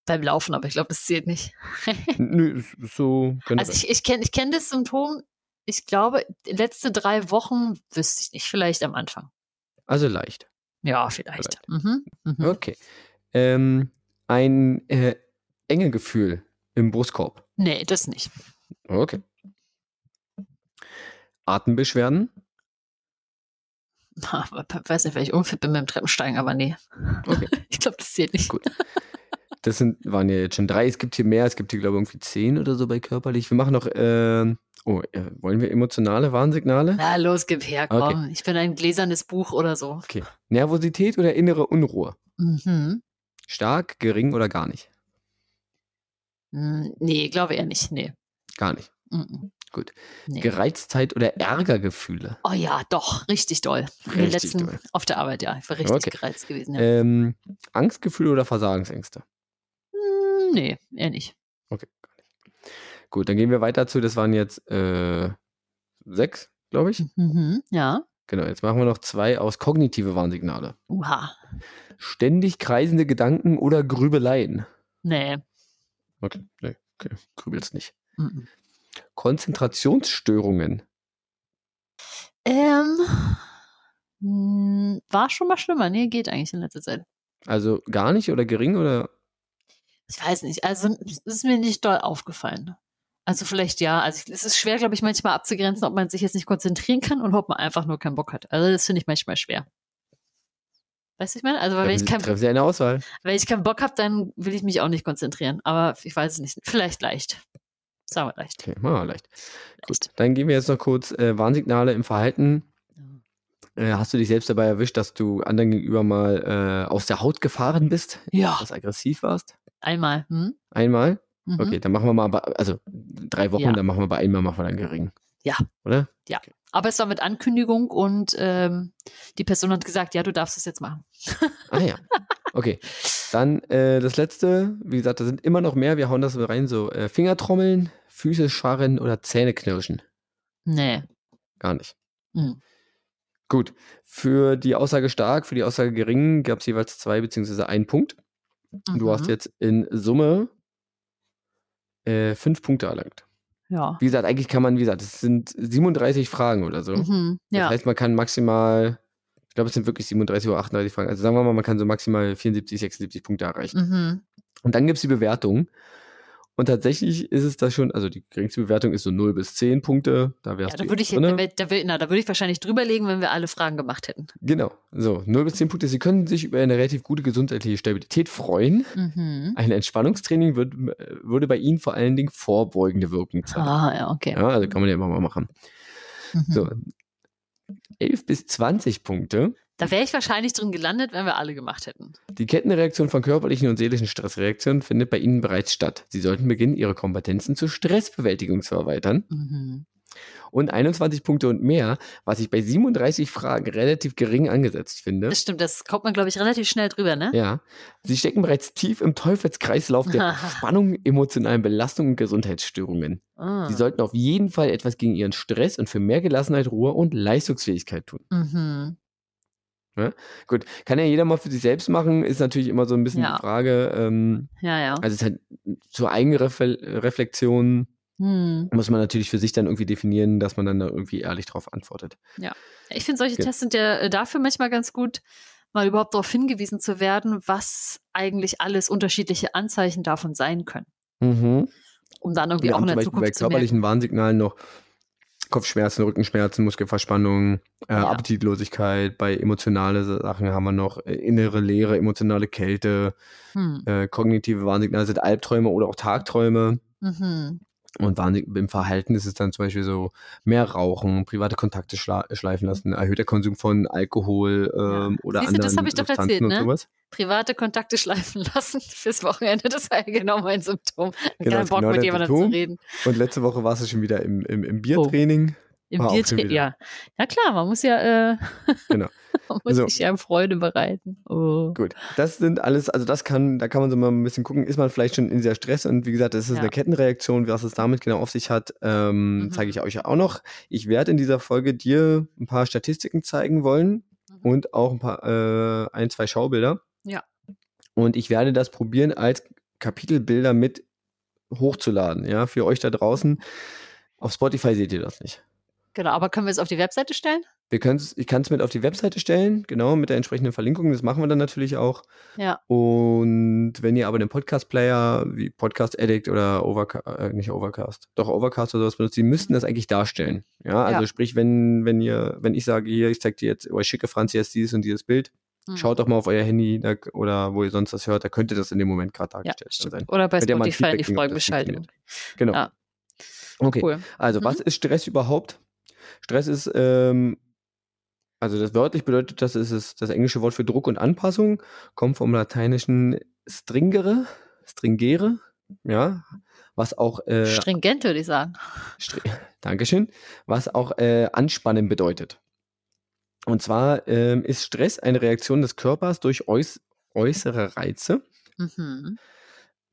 A: beim Laufen, aber ich glaube, das zählt nicht.
B: Nö, so generell.
A: Also ich, ich kenne ich kenn das Symptom, ich glaube, letzte drei Wochen wüsste ich nicht, vielleicht am Anfang.
B: also leicht.
A: Ja, vielleicht. Mhm. Mhm.
B: Okay. Ähm, ein äh, enge Gefühl im Brustkorb.
A: Nee, das nicht.
B: Okay. Atembeschwerden.
A: Aber, weiß nicht, weil ich unfit bin mit dem Treppensteigen, aber nee.
B: Okay.
A: Ich glaube, das zählt nicht.
B: Gut. Das sind, waren ja jetzt schon drei. Es gibt hier mehr. Es gibt hier, glaube ich, irgendwie zehn oder so bei körperlich. Wir machen noch, ähm, oh, äh, wollen wir emotionale Warnsignale?
A: Na los, gib her, komm.
B: Okay.
A: Ich bin ein gläsernes Buch oder so.
B: Okay. Nervosität oder innere Unruhe?
A: Mhm.
B: Stark, gering oder gar nicht?
A: Mm, Nee, glaube eher nicht. Nee.
B: Gar nicht.
A: Mhm.
B: Gut.
A: Nee.
B: Gereiztheit oder Ärgergefühle?
A: Oh ja, doch, richtig doll.
B: Richtig
A: letzten,
B: doll.
A: auf der Arbeit, ja. Ich war richtig
B: Okay.
A: gereizt gewesen. Ja.
B: Ähm, Angstgefühle oder Versagensängste?
A: Mm, nee, eher nicht.
B: Okay, gar nicht. Gut, dann gehen wir weiter zu, das waren jetzt äh, sechs, glaube ich.
A: Mhm. Ja.
B: Genau, jetzt machen wir noch zwei aus kognitive Warnsignale.
A: Uha.
B: Ständig kreisende Gedanken oder Grübeleien.
A: Nee.
B: Okay, nee, okay, grübelst nicht.
A: Mhm.
B: Konzentrationsstörungen.
A: Ähm, mm, war schon mal schlimmer. Nee, geht eigentlich in letzter Zeit.
B: Also gar nicht oder gering oder
A: Ich weiß nicht. Also, es ist mir nicht doll aufgefallen. Also, vielleicht ja. Also, es ist schwer, glaube ich, manchmal abzugrenzen, ob man sich jetzt nicht konzentrieren kann und ob man einfach nur keinen Bock hat. Also, das finde ich manchmal schwer. Weißt du, ich meine? Also, weil wenn
B: treffen,
A: ich, kein,
B: treffen Sie eine Auswahl?
A: wenn ich keinen Bock habe, dann will ich mich auch nicht konzentrieren. Aber ich weiß es nicht. Vielleicht leicht. Sagen wir leicht.
B: Okay, machen wir leicht. Gut, dann gehen wir jetzt noch kurz äh, Warnsignale im Verhalten. Äh, hast du dich selbst dabei erwischt, dass du anderen gegenüber mal äh, aus der Haut gefahren bist?
A: Ja,
B: Was aggressiv warst?
A: einmal. Hm?
B: Einmal?
A: Mhm.
B: Okay, dann machen wir mal, also drei Wochen,
A: Ja.
B: dann machen wir bei einmal machen wir dann gering.
A: Ja.
B: Oder?
A: Aber es war mit Ankündigung und ähm, die Person hat gesagt, ja, du darfst es jetzt machen.
B: Ah ja. Okay. Dann äh, das letzte, wie gesagt, da sind immer noch mehr, wir hauen das so rein, so äh, Fingertrommeln, Füße scharren oder Zähne knirschen.
A: Nee.
B: Gar nicht.
A: Hm.
B: Gut. Für die Aussage stark, für die Aussage gering gab es jeweils zwei beziehungsweise einen Punkt. Du hast
A: Mhm.
B: jetzt in Summe äh, fünf Punkte erlangt.
A: Ja.
B: Wie gesagt, eigentlich kann man, wie gesagt, es sind 37 Fragen oder so.
A: Mhm.
B: Das
A: Ja.
B: heißt, man kann maximal, ich glaube, es sind wirklich 37 oder 38 Fragen. Also sagen wir mal, man kann so maximal 74, 76 Punkte erreichen.
A: Mhm.
B: Und dann gibt es die Bewertung. Und tatsächlich ist es da schon, also die geringste Bewertung ist so 0 bis 10 Punkte. Da
A: Ja,
B: wärst
A: da
B: du
A: würde ich, da, da, na, da würde ich wahrscheinlich drüber legen, wenn wir alle Fragen gemacht hätten.
B: Genau, so 0 bis 10 Punkte. Sie können sich über eine relativ gute gesundheitliche Stabilität freuen.
A: Mhm.
B: Ein Entspannungstraining wird, äh, würde bei Ihnen vor allen Dingen vorbeugende Wirkung zeigen.
A: Ah, ja, okay.
B: Ja, also kann man ja immer mal machen.
A: Mhm.
B: So, 11 bis 20 Punkte.
A: Da wäre ich wahrscheinlich drin gelandet, wenn wir alle gemacht hätten.
B: Die Kettenreaktion von körperlichen und seelischen Stressreaktionen findet bei Ihnen bereits statt. Sie sollten beginnen, Ihre Kompetenzen zur Stressbewältigung zu erweitern.
A: Mhm.
B: Und 21 Punkte und mehr, was ich bei 37 Fragen relativ gering angesetzt finde.
A: Das stimmt, das kommt man, glaube ich, relativ schnell drüber, ne?
B: Ja, Sie stecken bereits tief im Teufelskreislauf der Spannung, emotionalen Belastung und Gesundheitsstörungen.
A: Ah.
B: Sie sollten auf jeden Fall etwas gegen Ihren Stress und für mehr Gelassenheit, Ruhe und Leistungsfähigkeit tun.
A: Mhm.
B: Gut, kann ja jeder mal für sich selbst machen, ist natürlich immer so ein bisschen
A: Ja.
B: die Frage. Ähm,
A: Ja, ja.
B: also es ist halt zur Eigenreflexion
A: Hm.
B: muss man natürlich für sich dann irgendwie definieren, dass man dann da irgendwie ehrlich drauf antwortet.
A: Ich finde, solche
B: Ja.
A: Tests sind ja äh, dafür manchmal ganz gut, mal überhaupt darauf hingewiesen zu werden, was eigentlich alles unterschiedliche Anzeichen davon sein können.
B: Mhm.
A: Um dann irgendwie
B: Wir
A: auch in der
B: Beispiel bei
A: Zukunft zu
B: körperlichen Warnsignalen noch Kopfschmerzen, Rückenschmerzen, Muskelverspannung, äh,
A: Ja.
B: Appetitlosigkeit. Bei emotionale Sachen haben wir noch äh, innere Leere, emotionale Kälte,
A: Hm.
B: äh, kognitive Warnsignale sind Albträume oder auch Tagträume.
A: Mhm.
B: Und im Verhalten ist es dann zum Beispiel so mehr Rauchen, private Kontakte schleifen lassen, erhöhter Konsum von Alkohol ähm, oder
A: Siehst du, das
B: anderen
A: hab ich doch
B: Substanzen
A: erzählt, ne?
B: sowas.
A: Private Kontakte schleifen lassen fürs Wochenende, das war ja genau mein Symptom.
B: Genau,
A: Kein
B: das
A: Bock
B: genau
A: mit jemandem zu reden.
B: Und letzte Woche warst du schon wieder im, im,
A: Oh.
B: im Biertraining.
A: Im Biertraining,
B: wieder.
A: ja. Ja klar, man muss ja, äh,
B: Genau.
A: man muss
B: Also-
A: sich ja Freude bereiten. Oh.
B: Gut, das sind alles, also das kann, da kann man so mal ein bisschen gucken, ist man vielleicht schon in dieser Stress und wie gesagt, das ist
A: Ja.
B: eine Kettenreaktion, was es damit genau auf sich hat, ähm,
A: Mhm.
B: zeige ich euch ja auch noch. Ich werde in dieser Folge dir ein paar Statistiken zeigen wollen
A: Mhm.
B: und auch ein paar, äh, ein, zwei Schaubilder.
A: Ja.
B: Und ich werde das probieren, als Kapitelbilder mit hochzuladen, ja, für euch da draußen. Auf Spotify seht ihr das nicht.
A: Genau, aber können wir es auf die Webseite stellen?
B: Wir können's, ich kann es mit auf die Webseite stellen, genau, mit der entsprechenden Verlinkung. Das machen wir dann natürlich auch.
A: Ja.
B: Und wenn ihr aber den Podcast-Player wie Podcast Addict oder Overcast, äh, nicht Overcast, doch Overcast oder sowas benutzt, die müssten das eigentlich darstellen. Ja, also
A: Ja.
B: sprich, wenn, wenn ihr, wenn ich sage, hier, ich zeig dir jetzt, oder ich schicke Franzi jetzt dieses und dieses Bild,
A: Hm.
B: schaut doch mal auf euer Handy da, oder wo ihr sonst das hört, da könnte das in dem Moment gerade
A: Ja,
B: dargestellt
A: stimmt.
B: sein.
A: Oder bei Spotify in die
B: das
A: Folgenbeschreibung.
B: Genau.
A: Ja.
B: Okay.
A: Cool.
B: Also,
A: Mhm.
B: was ist Stress überhaupt? Stress ist, ähm, also das wörtlich bedeutet, das ist es, das englische Wort für Druck und Anpassung, kommt vom lateinischen stringere, stringere, ja, was auch, äh,
A: Stringent, würde ich sagen.
B: Str- Dankeschön, was auch äh, anspannen bedeutet. Und zwar ähm, ist Stress eine Reaktion des Körpers durch äuß äußere Reize,
A: Mhm.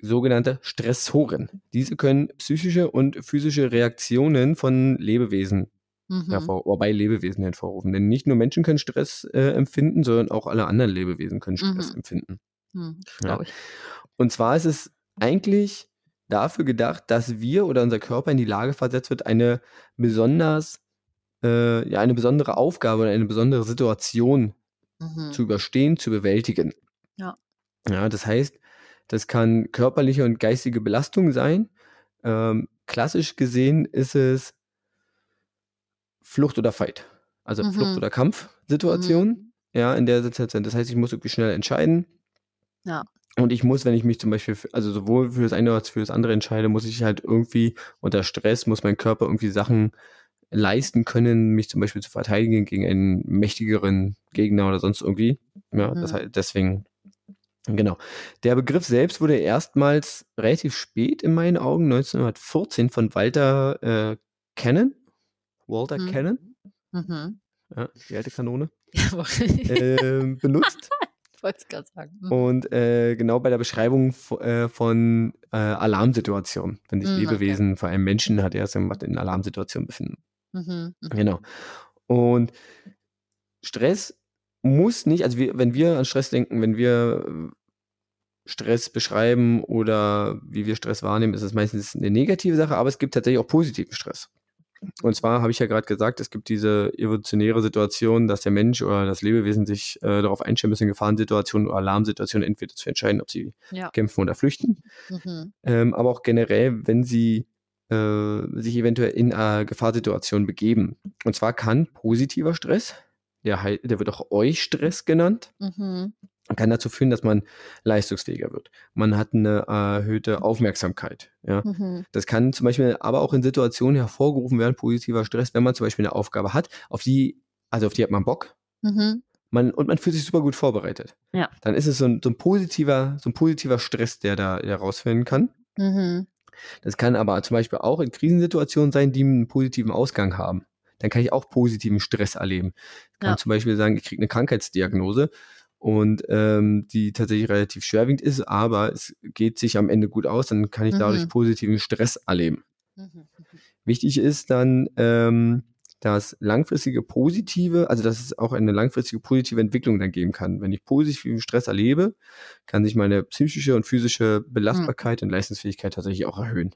B: sogenannte Stressoren. Diese können psychische und physische Reaktionen von Lebewesen
A: Mhm.
B: hervor, oder bei Lebewesen hervorrufen. Denn nicht nur Menschen können Stress äh, empfinden, sondern auch alle anderen Lebewesen können Stress
A: Mhm.
B: empfinden.
A: Hm,
B: Ja. Und zwar ist es eigentlich dafür gedacht, dass wir oder unser Körper in die Lage versetzt wird, eine besonders, äh, ja, eine besondere Aufgabe oder eine besondere Situation
A: Mhm.
B: zu überstehen, zu bewältigen.
A: Ja.
B: Ja, das heißt, das kann körperliche und geistige Belastung sein. Ähm, klassisch gesehen ist es Flucht oder Fight. Also
A: Mhm.
B: Flucht- oder Kampfsituation. Ja, in der Situation. Das heißt, ich muss irgendwie schnell entscheiden.
A: Ja.
B: Und ich muss, wenn ich mich zum Beispiel, für, also sowohl für das eine als für das andere entscheide, muss ich halt irgendwie unter Stress, muss mein Körper irgendwie Sachen leisten können, mich zum Beispiel zu verteidigen gegen einen mächtigeren Gegner oder sonst irgendwie. Ja, das
A: Mhm.
B: heißt, deswegen, genau. Der Begriff selbst wurde erstmals relativ spät in meinen Augen, 1914 von Walter äh, Cannon, Walter
A: Mhm.
B: Cannon,
A: Mhm.
B: ja, die alte Kanone, ähm, benutzt.
A: wollte es gerade sagen. Mhm.
B: Und äh, genau bei der Beschreibung äh, von äh, Alarmsituationen, wenn sich
A: okay.
B: Lebewesen, vor allem Menschen, hat er es gemacht, in Alarmsituationen befinden.
A: Mhm. Mhm.
B: Genau. Und Stress muss nicht, also wir, wenn wir an Stress denken, wenn wir äh, Stress beschreiben oder wie wir Stress wahrnehmen, ist es meistens eine negative Sache, aber es gibt tatsächlich auch positiven Stress. Und zwar habe ich ja gerade gesagt, es gibt diese evolutionäre Situation, dass der Mensch oder das Lebewesen sich äh, darauf einstellen müssen, in Gefahrensituationen oder Alarmsituationen entweder zu entscheiden, ob sie
A: Ja.
B: kämpfen oder flüchten.
A: Mhm.
B: Ähm, aber auch generell, wenn sie äh, sich eventuell in eine Gefahrsituation begeben. Und zwar kann positiver Stress, der, der wird auch Eustress genannt,
A: Mhm.
B: Kann dazu führen, dass man leistungsfähiger wird. Man hat eine erhöhte Aufmerksamkeit. Ja.
A: Mhm.
B: Das kann zum Beispiel aber auch in Situationen hervorgerufen werden, positiver Stress, wenn man zum Beispiel eine Aufgabe hat, auf die, also auf die hat man Bock,
A: Mhm.
B: man, und man fühlt sich super gut vorbereitet.
A: Ja.
B: Dann ist es so ein, so ein positiver, so ein positiver Stress, der da der rausfinden kann.
A: Mhm.
B: Das kann aber zum Beispiel auch in Krisensituationen sein, die einen positiven Ausgang haben. Dann kann ich auch positiven Stress erleben. Ich kann
A: Ja.
B: zum Beispiel sagen, ich kriege eine Krankheitsdiagnose und ähm, die tatsächlich relativ schwerwiegend ist, aber es geht sich am Ende gut aus, dann kann ich dadurch
A: Mhm.
B: positiven Stress erleben.
A: Mhm.
B: Wichtig ist dann, ähm, dass langfristige positive, also dass es auch eine langfristige positive Entwicklung dann geben kann. Wenn ich positiven Stress erlebe, kann sich meine psychische und physische Belastbarkeit und Leistungsfähigkeit tatsächlich auch erhöhen.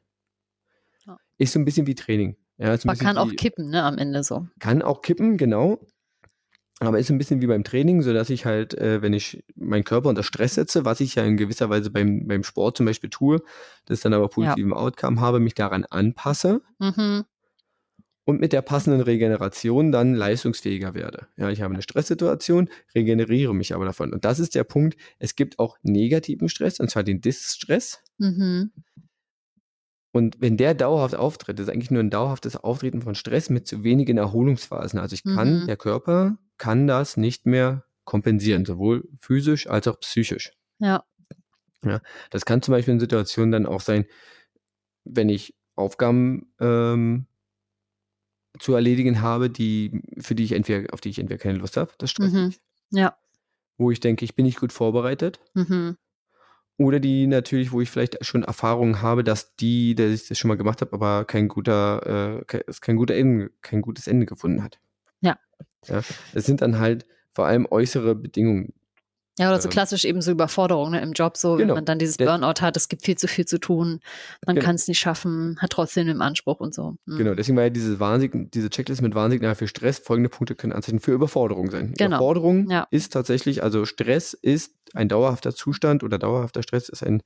A: Ja.
B: Ist so ein bisschen wie Training. Ja,
A: Man kann auch
B: wie,
A: kippen, ne, am Ende so.
B: kann auch kippen, genau. Aber ist ein bisschen wie beim Training, so dass ich halt, äh, wenn ich meinen Körper unter Stress setze, was ich ja in gewisser Weise beim, beim Sport zum Beispiel tue, das dann aber positiven Outcome habe, mich daran anpasse
A: Mhm.
B: und mit der passenden Regeneration dann leistungsfähiger werde. Ja, ich habe eine Stresssituation, regeneriere mich aber davon. Und das ist der Punkt. Es gibt auch negativen Stress, und zwar den Distress.
A: Mhm.
B: Und wenn der dauerhaft auftritt, ist eigentlich nur ein dauerhaftes Auftreten von Stress mit zu wenigen Erholungsphasen. Also ich kann,
A: Mhm.
B: der Körper kann das nicht mehr kompensieren, sowohl physisch als auch psychisch.
A: Ja.
B: Das kann zum Beispiel in Situationen dann auch sein, wenn ich Aufgaben ähm, zu erledigen habe, die, für die ich entweder, auf die ich entweder keine Lust habe, das stresst
A: Mhm.
B: mich,
A: Ja.
B: wo ich denke, ich bin nicht gut vorbereitet.
A: Mhm.
B: Oder die natürlich, wo ich vielleicht schon Erfahrungen habe, dass die, der ich das schon mal gemacht habe, aber kein guter, äh, ke- es kein guter Ende, kein gutes Ende gefunden hat.
A: Ja.
B: Ja. Das sind dann halt vor allem äußere Bedingungen.
A: Ja, oder so
B: Ähm,
A: klassisch eben so Überforderung ne, im Job, so wenn
B: Genau.
A: man dann dieses Burnout hat, es gibt viel zu viel zu tun, man
B: Genau.
A: kann es nicht schaffen, hat trotzdem den Anspruch und so. Mhm.
B: Genau, deswegen war ja diese, Warnsign diese Checkliste mit Warnsignal für Stress. Folgende Punkte können Anzeichen für Überforderung sein.
A: Genau.
B: Überforderung
A: Ja.
B: ist tatsächlich, also Stress ist ein dauerhafter Zustand oder dauerhafter Stress ist ein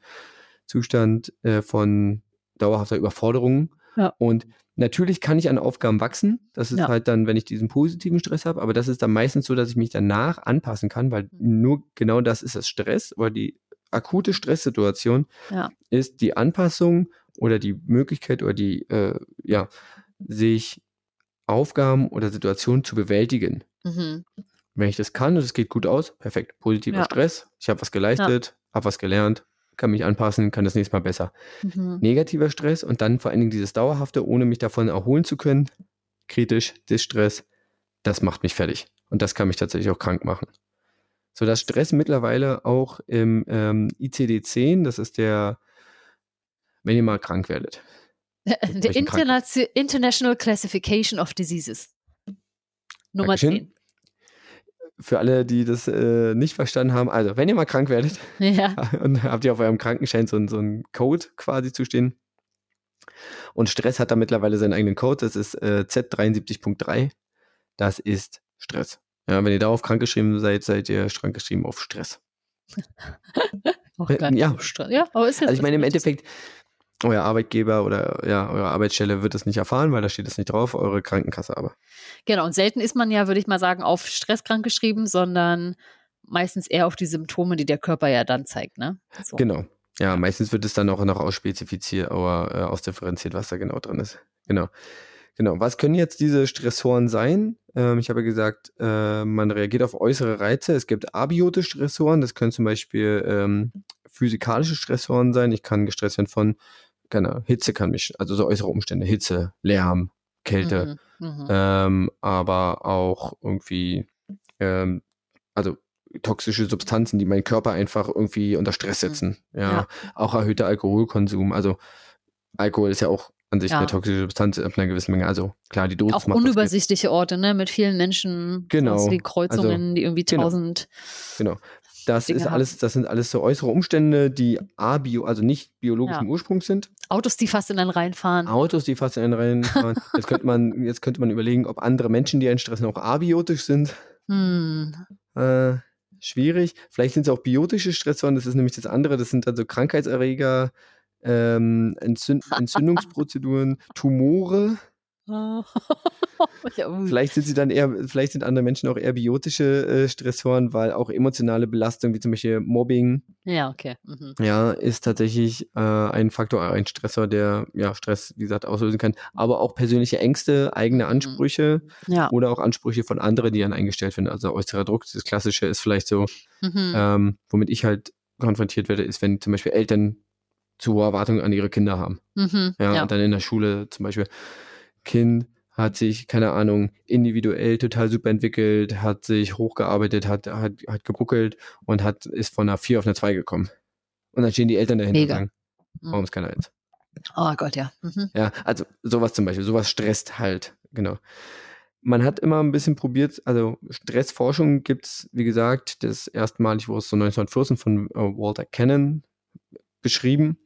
B: Zustand äh, von dauerhafter Überforderung.
A: Ja.
B: Und natürlich kann ich an Aufgaben wachsen. Das ist
A: Ja.
B: halt dann, wenn ich diesen positiven Stress habe, aber das ist dann meistens so, dass ich mich danach anpassen kann, weil
A: Mhm.
B: nur genau das ist das Stress oder die akute Stresssituation
A: Ja.
B: ist die Anpassung oder die Möglichkeit oder die, äh, ja, sich Aufgaben oder Situationen zu bewältigen.
A: Mhm.
B: Wenn ich das kann und es geht gut aus, perfekt. Positiver. Stress, ich habe was geleistet, habe was gelernt, kann mich anpassen, kann das nächste Mal besser.
A: Mhm.
B: Negativer Stress und dann vor allen Dingen dieses Dauerhafte, ohne mich davon erholen zu können, kritisch, Distress, das macht mich fertig. Und das kann mich tatsächlich auch krank machen. So dass Stress mittlerweile auch im ähm, ICD-10, das ist der, wenn ihr mal krank werdet.
A: Der
B: welchen Kranken-
A: Interna International Classification of Diseases. Nummer
B: Dankeschön.
A: 10.
B: Für alle, die das äh, nicht verstanden haben, also wenn ihr mal krank werdet
A: Ja.
B: und habt ihr auf eurem Krankenschein so, so einen Code quasi zu stehen. Und Stress hat da mittlerweile seinen eigenen Code, das ist äh, Z73.3. Das ist Stress. Ja, wenn ihr darauf krankgeschrieben seid, seid ihr krankgeschrieben auf Stress.
A: Auch gar nicht
B: ja.
A: so streng. ja, aber ist jetzt
B: Also ich meine, im Endeffekt, euer Arbeitgeber oder ja, eure Arbeitsstelle wird das nicht erfahren, weil da steht das nicht drauf, eure Krankenkasse aber.
A: Genau, und selten ist man ja, würde ich mal sagen, auf Stress krank geschrieben, sondern meistens eher auf die Symptome, die der Körper ja dann zeigt, ne? So.
B: Genau. Ja, meistens wird es dann auch noch ausspezifiziert oder äh, ausdifferenziert, was da genau drin ist. Genau. Genau. Was können jetzt diese Stressoren sein? Ähm, ich habe ja gesagt, äh, man reagiert auf äußere Reize. Es gibt abiotische Stressoren. Das können zum Beispiel ähm, physikalische Stressoren sein. Ich kann gestresst werden von, keine Ahnung, Hitze kann mich, also so äußere Umstände, Hitze, Lärm, Kälte,
A: Mhm. Mhm.
B: ähm, aber auch irgendwie, ähm, also toxische Substanzen, die meinen Körper einfach irgendwie unter Stress
A: Mhm.
B: setzen. Ja,
A: Ja.
B: auch erhöhter Alkoholkonsum. Also Alkohol ist ja auch an sich
A: Ja.
B: eine toxische Substanz ab einer gewissen Menge. Also klar, die Dosis
A: Auch unübersichtliche Orte, ne, mit vielen Menschen.
B: Genau.
A: wie Kreuzungen, die irgendwie
B: genau.
A: tausend.
B: Das
A: Dinge
B: ist
A: haben.
B: alles, das sind alles so äußere Umstände, die abio, also nicht biologischen
A: Ja.
B: Ursprungs sind.
A: Autos, die fast in einen reinfahren.
B: Autos, die fast in einen reinfahren. jetzt könnte man, jetzt könnte man überlegen, ob andere Menschen, die einen stressen, auch abiotisch sind.
A: Hm.
B: Äh, schwierig. Vielleicht sind es auch biotische Stressoren, das ist nämlich das andere, das sind also Krankheitserreger, ähm, Entzünd Entzündungsprozeduren, Tumore.
A: ui.
B: Vielleicht sind sie dann eher, vielleicht sind andere Menschen auch eher biotische äh, Stressoren, weil auch emotionale Belastung, wie zum Beispiel Mobbing,
A: ja, okay. Mhm.
B: ja, ist tatsächlich äh, ein Faktor, ein Stressor, der ja Stress, wie gesagt, auslösen kann. Aber auch persönliche Ängste, eigene Ansprüche
A: Ja.
B: oder auch Ansprüche von anderen, die dann eingestellt werden. Also äußerer Druck, das Klassische ist vielleicht so,
A: Mhm.
B: ähm, womit ich halt konfrontiert werde, ist, wenn zum Beispiel Eltern zu hohe Erwartungen an ihre Kinder haben.
A: Mhm.
B: Ja,
A: Ja.
B: und dann in der Schule zum Beispiel, Kind hat sich, keine Ahnung, individuell total super entwickelt, hat sich hochgearbeitet, hat, hat, hat gebuckelt und hat, ist von einer 4 auf eine 2 gekommen. Und dann stehen die Eltern dahinter
A: Mega.
B: und sagen,
A: Mhm.
B: warum ist keiner eins?
A: Oh Gott, ja. Mhm.
B: Ja, also sowas zum Beispiel, sowas stresst halt, genau. Man hat immer ein bisschen probiert, also Stressforschung gibt's, wie gesagt, das erstmalig wurde es so 1914 von äh, Walter Cannon beschrieben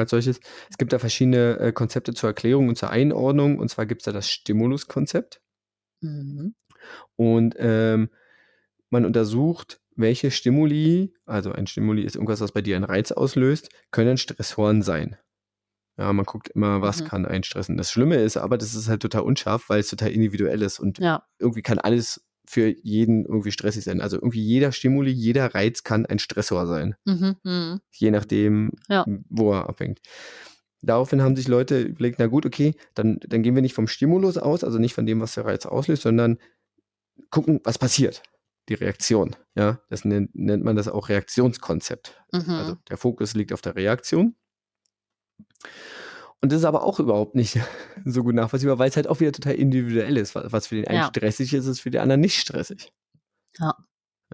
B: als solches. Es gibt da verschiedene äh, Konzepte zur Erklärung und zur Einordnung. Und zwar gibt's da das Stimuluskonzept.
A: Mhm.
B: Und ähm, man untersucht, welche Stimuli, also ein Stimuli ist irgendwas, was bei dir einen Reiz auslöst, können Stressoren sein. Ja, man guckt immer, was
A: Mhm.
B: kann einstressen. Das Schlimme ist aber, das ist halt total unscharf, weil es total individuell ist und
A: Ja.
B: irgendwie kann alles für jeden irgendwie stressig sein. Also irgendwie jeder Stimuli, jeder Reiz kann ein Stressor sein,
A: Mhm. Mhm.
B: je nachdem,
A: Ja.
B: wo er abhängt. Daraufhin haben sich Leute überlegt, na gut, okay, dann, dann gehen wir nicht vom Stimulus aus, also nicht von dem, was der Reiz auslöst, sondern gucken, was passiert. Die Reaktion. Ja, das nennt, nennt man das auch Reaktionskonzept.
A: Mhm.
B: Also der Fokus liegt auf der Reaktion. Und das ist aber auch überhaupt nicht so gut nachvollziehbar, weil es halt auch wieder total individuell ist. Was für den einen
A: Ja.
B: stressig ist, ist für den anderen nicht stressig.
A: Ja.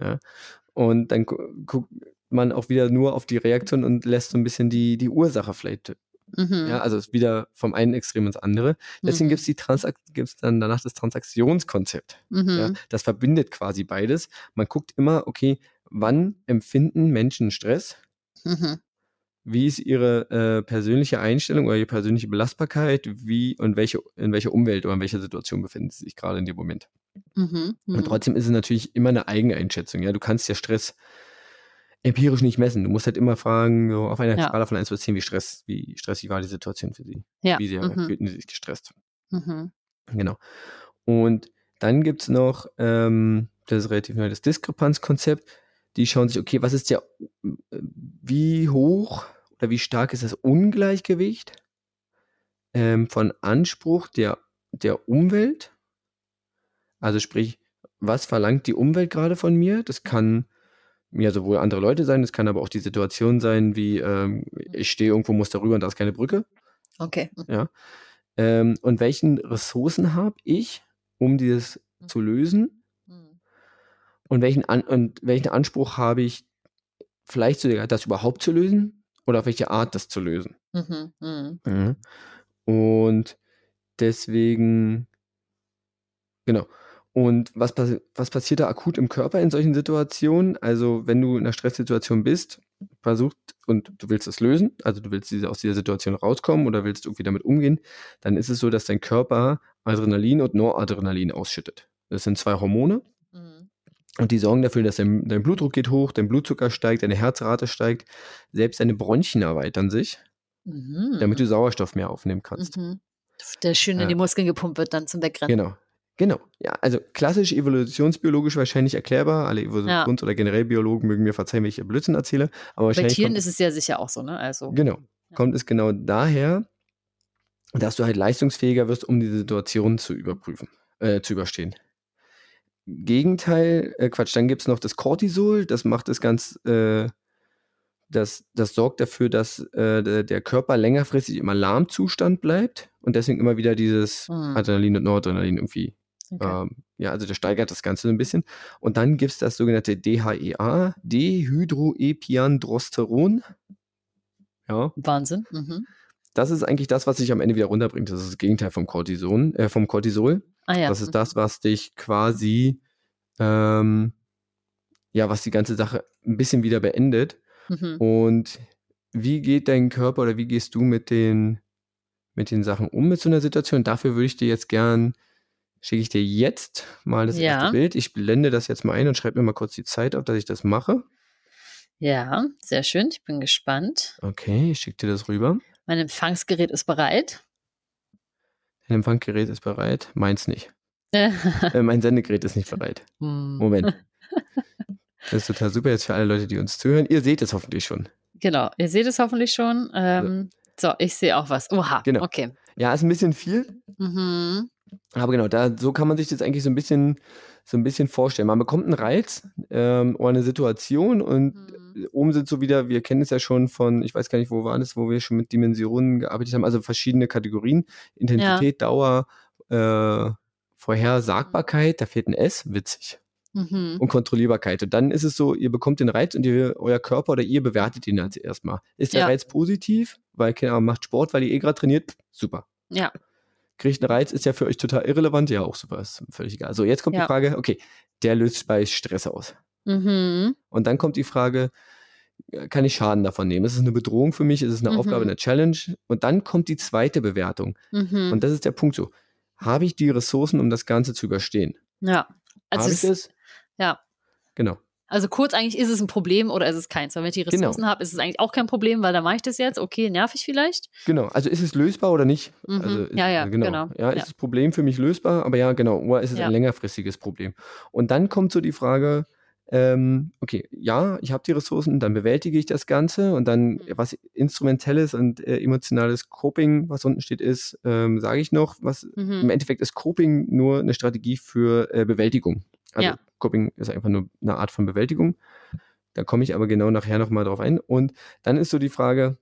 B: ja. Und dann gu guckt man auch wieder nur auf die Reaktion und lässt so ein bisschen die, die Ursache vielleicht.
A: Mhm.
B: Ja, also es ist wieder vom einen Extrem ins andere. Deswegen
A: Mhm.
B: die Transak gibt's dann danach das Transaktionskonzept.
A: Mhm.
B: Ja, das verbindet quasi beides. Man guckt immer, okay, wann empfinden Menschen Stress?
A: Mhm.
B: Wie ist ihre äh, persönliche Einstellung oder ihre persönliche Belastbarkeit? Wie und welche, in welcher Umwelt oder in welcher Situation befinden sie sich gerade in dem Moment?
A: Mhm.
B: Und
A: Mhm.
B: trotzdem ist es natürlich immer eine Eigeneinschätzung. Ja, du kannst ja Stress empirisch nicht messen. Du musst halt immer fragen, so auf einer
A: Ja.
B: Skala von 1 bis 10, wie Stress, wie stressig war die Situation für sie?
A: Ja.
B: Wie sehr
A: Mhm.
B: fühlten sie sich gestresst?
A: Mhm.
B: Genau. Und dann gibt's noch, ähm, das ist relativ neu, das Diskrepanzkonzept. Die schauen sich, okay, was ist der, äh, wie hoch oder wie stark ist das Ungleichgewicht ähm, von Anspruch der, der Umwelt? Also sprich, was verlangt die Umwelt gerade von mir? Das kann ja sowohl andere Leute sein, das kann aber auch die Situation sein, wie ähm, ich stehe irgendwo, muss darüber und da ist keine Brücke.
A: Okay.
B: Ähm, und welchen Ressourcen habe ich, um dieses zu lösen?
A: Mhm.
B: Und welchen, An und welchen Anspruch habe ich, vielleicht sogar das überhaupt zu lösen? Oder auf welche Art das zu lösen?
A: Mhm. Mhm.
B: Mhm. Und deswegen, genau. Und was, was passiert da akut im Körper in solchen Situationen? Also, wenn du in einer Stresssituation bist, versucht und du willst das lösen, also du willst diese, aus dieser Situation rauskommen oder willst irgendwie damit umgehen, dann ist es so, dass dein Körper Adrenalin und Noradrenalin ausschüttet. Das sind zwei Hormone. Und die sorgen dafür, dass dein, dein Blutdruck geht hoch, dein Blutzucker steigt, deine Herzrate steigt, selbst deine Bronchien erweitern sich,
A: Mhm.
B: damit du Sauerstoff mehr aufnehmen kannst.
A: Mhm. Der schön in
B: Ja.
A: die Muskeln gepumpt wird, dann zum Wegrennen.
B: Genau. Genau. Ja, also klassisch evolutionsbiologisch wahrscheinlich erklärbar. Alle Evolutions- oder generell Biologen mögen mir verzeihen, wenn ich Blödsinn erzähle. Aber
A: Bei Tieren ist es ja sicher auch so, ne? Also.
B: genau,
A: Ja.
B: kommt es genau daher, dass du halt leistungsfähiger wirst, um die Situation zu überprüfen, äh, zu überstehen. Gegenteil, äh, Quatsch, dann gibt es noch das Cortisol, das macht es ganz, äh, das, das sorgt dafür, dass äh, der, der Körper längerfristig im Alarmzustand bleibt und deswegen immer wieder dieses
A: Mhm.
B: Adrenalin und Noradrenalin irgendwie
A: Okay.
B: ähm, ja, also das steigert das Ganze so ein bisschen. Und dann gibt es das sogenannte DHEA, Dehydroepiandrosteron. Ja,
A: Wahnsinn. Mhm.
B: das ist eigentlich das, was sich am Ende wieder runterbringt. Das ist das Gegenteil vom Cortison, äh, vom Cortisol.
A: Ah ja.
B: Das ist das, was dich quasi, ähm, ja, was die ganze Sache ein bisschen wieder beendet.
A: Mhm.
B: Und wie geht dein Körper oder wie gehst du mit den, mit den Sachen um mit so einer Situation? Dafür würde ich dir jetzt gern, schicke ich dir jetzt mal das
A: Ja.
B: erste Bild. Ich blende das jetzt mal ein und schreibe mir mal kurz die Zeit auf, dass ich das mache.
A: Ja, sehr schön. Ich bin gespannt.
B: Okay, ich schicke dir das rüber.
A: Mein Empfangsgerät ist bereit.
B: Dein Empfangsgerät ist bereit. Meins nicht. Äh, mein Sendegerät ist nicht bereit.
A: Hm.
B: Moment. Das ist total super jetzt für alle Leute, die uns zuhören. Ihr seht es hoffentlich schon.
A: Genau, ihr seht es hoffentlich schon. Ähm, so, ich sehe auch was. Oha,
B: Genau.
A: okay.
B: Ja, ist ein bisschen viel,
A: Mhm.
B: aber genau, da so kann man sich das eigentlich so ein bisschen, so ein bisschen vorstellen. Man bekommt einen Reiz ähm, oder eine Situation und
A: Mhm.
B: Oben sind so wieder, wir kennen es ja schon von, ich weiß gar nicht, wo war das, wo wir schon mit Dimensionen gearbeitet haben, also verschiedene Kategorien, Intensität, Dauer, äh, Vorhersagbarkeit, da fehlt ein S, witzig.
A: Mhm.
B: und Kontrollierbarkeit. Und dann ist es so, ihr bekommt den Reiz und ihr, euer Körper oder ihr bewertet ihn als erstmal. Ist der
A: Ja.
B: Reiz positiv, weil keine Ahnung, macht Sport, weil ihr eh gerade trainiert? Super.
A: Ja,
B: Kriegt einen Reiz, ist ja für euch total irrelevant? Ja, auch super, ist völlig egal. So, jetzt kommt
A: Ja.
B: die Frage, okay, der löst bei Stress aus.
A: Mhm.
B: Und dann kommt die Frage, äh, kann ich Schaden davon nehmen? Ist es eine Bedrohung für mich? Ist es eine
A: Mhm.
B: Aufgabe, eine Challenge? Und dann kommt die zweite Bewertung.
A: Mhm.
B: Und das ist der Punkt so. Habe ich die Ressourcen, um das Ganze zu überstehen?
A: ja. Also,
B: Habe ich das?
A: ja.
B: Genau.
A: also kurz eigentlich, ist es ein Problem oder ist es keins? Weil wenn ich die
B: Genau.
A: Ressourcen habe, ist es eigentlich auch kein Problem, weil dann mache ich das jetzt. Okay, nervig vielleicht.
B: Genau, also ist es lösbar oder nicht?
A: Mhm.
B: Also ist,
A: Ja, ja,
B: genau.
A: genau.
B: Ja, ist
A: Ja.
B: das Problem für mich lösbar? Aber ja, genau, oder ist es
A: Ja.
B: ein längerfristiges Problem? Und dann kommt so die Frage, ähm, okay, ja, ich habe die Ressourcen, dann bewältige ich das Ganze und dann
A: Mhm.
B: was instrumentelles und äh, emotionales Coping, was unten steht, ist, ähm, sage ich noch, was
A: Mhm.
B: im Endeffekt ist Coping nur eine Strategie für äh, Bewältigung. Also
A: Ja.
B: Coping ist einfach nur eine Art von Bewältigung. Da komme ich aber genau nachher nochmal drauf ein. Und dann ist so die Frage,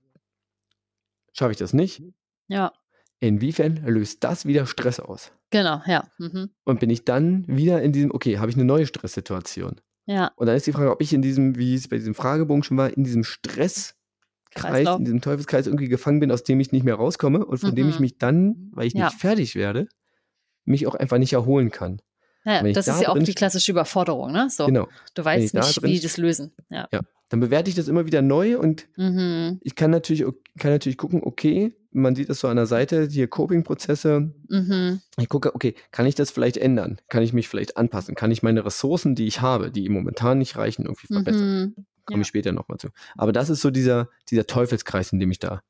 B: schaffe ich das nicht?
A: Ja,
B: Inwiefern löst das wieder Stress aus?
A: genau, ja. Mhm.
B: Und bin ich dann wieder in diesem, okay, habe ich eine neue Stresssituation?
A: Ja,
B: Und dann ist die Frage, ob ich in diesem, wie es bei diesem Fragebogen schon war, in diesem Stresskreis, in diesem Teufelskreis irgendwie gefangen bin, aus dem ich nicht mehr rauskomme und von dem ich
A: Mhm.
B: mich dann, weil ich
A: Ja.
B: nicht fertig werde, mich auch einfach nicht erholen kann.
A: ja das
B: da
A: ist ja auch die klassische Überforderung, ne? So,
B: Genau.
A: du weißt
B: da
A: nicht,
B: drin
A: wie das lösen. Ja.
B: Ja. Dann bewerte ich das immer wieder neu und
A: Mhm.
B: ich kann natürlich, kann natürlich gucken, okay, man sieht das so an der Seite, hier Coping-Prozesse,
A: Mhm.
B: ich gucke, okay, kann ich das vielleicht ändern? Kann ich mich vielleicht anpassen? Kann ich meine Ressourcen, die ich habe, die momentan nicht reichen, irgendwie verbessern?
A: Mhm.
B: Komme
A: Ja.
B: ich später nochmal zu. Aber das ist so dieser, dieser Teufelskreis, in dem ich da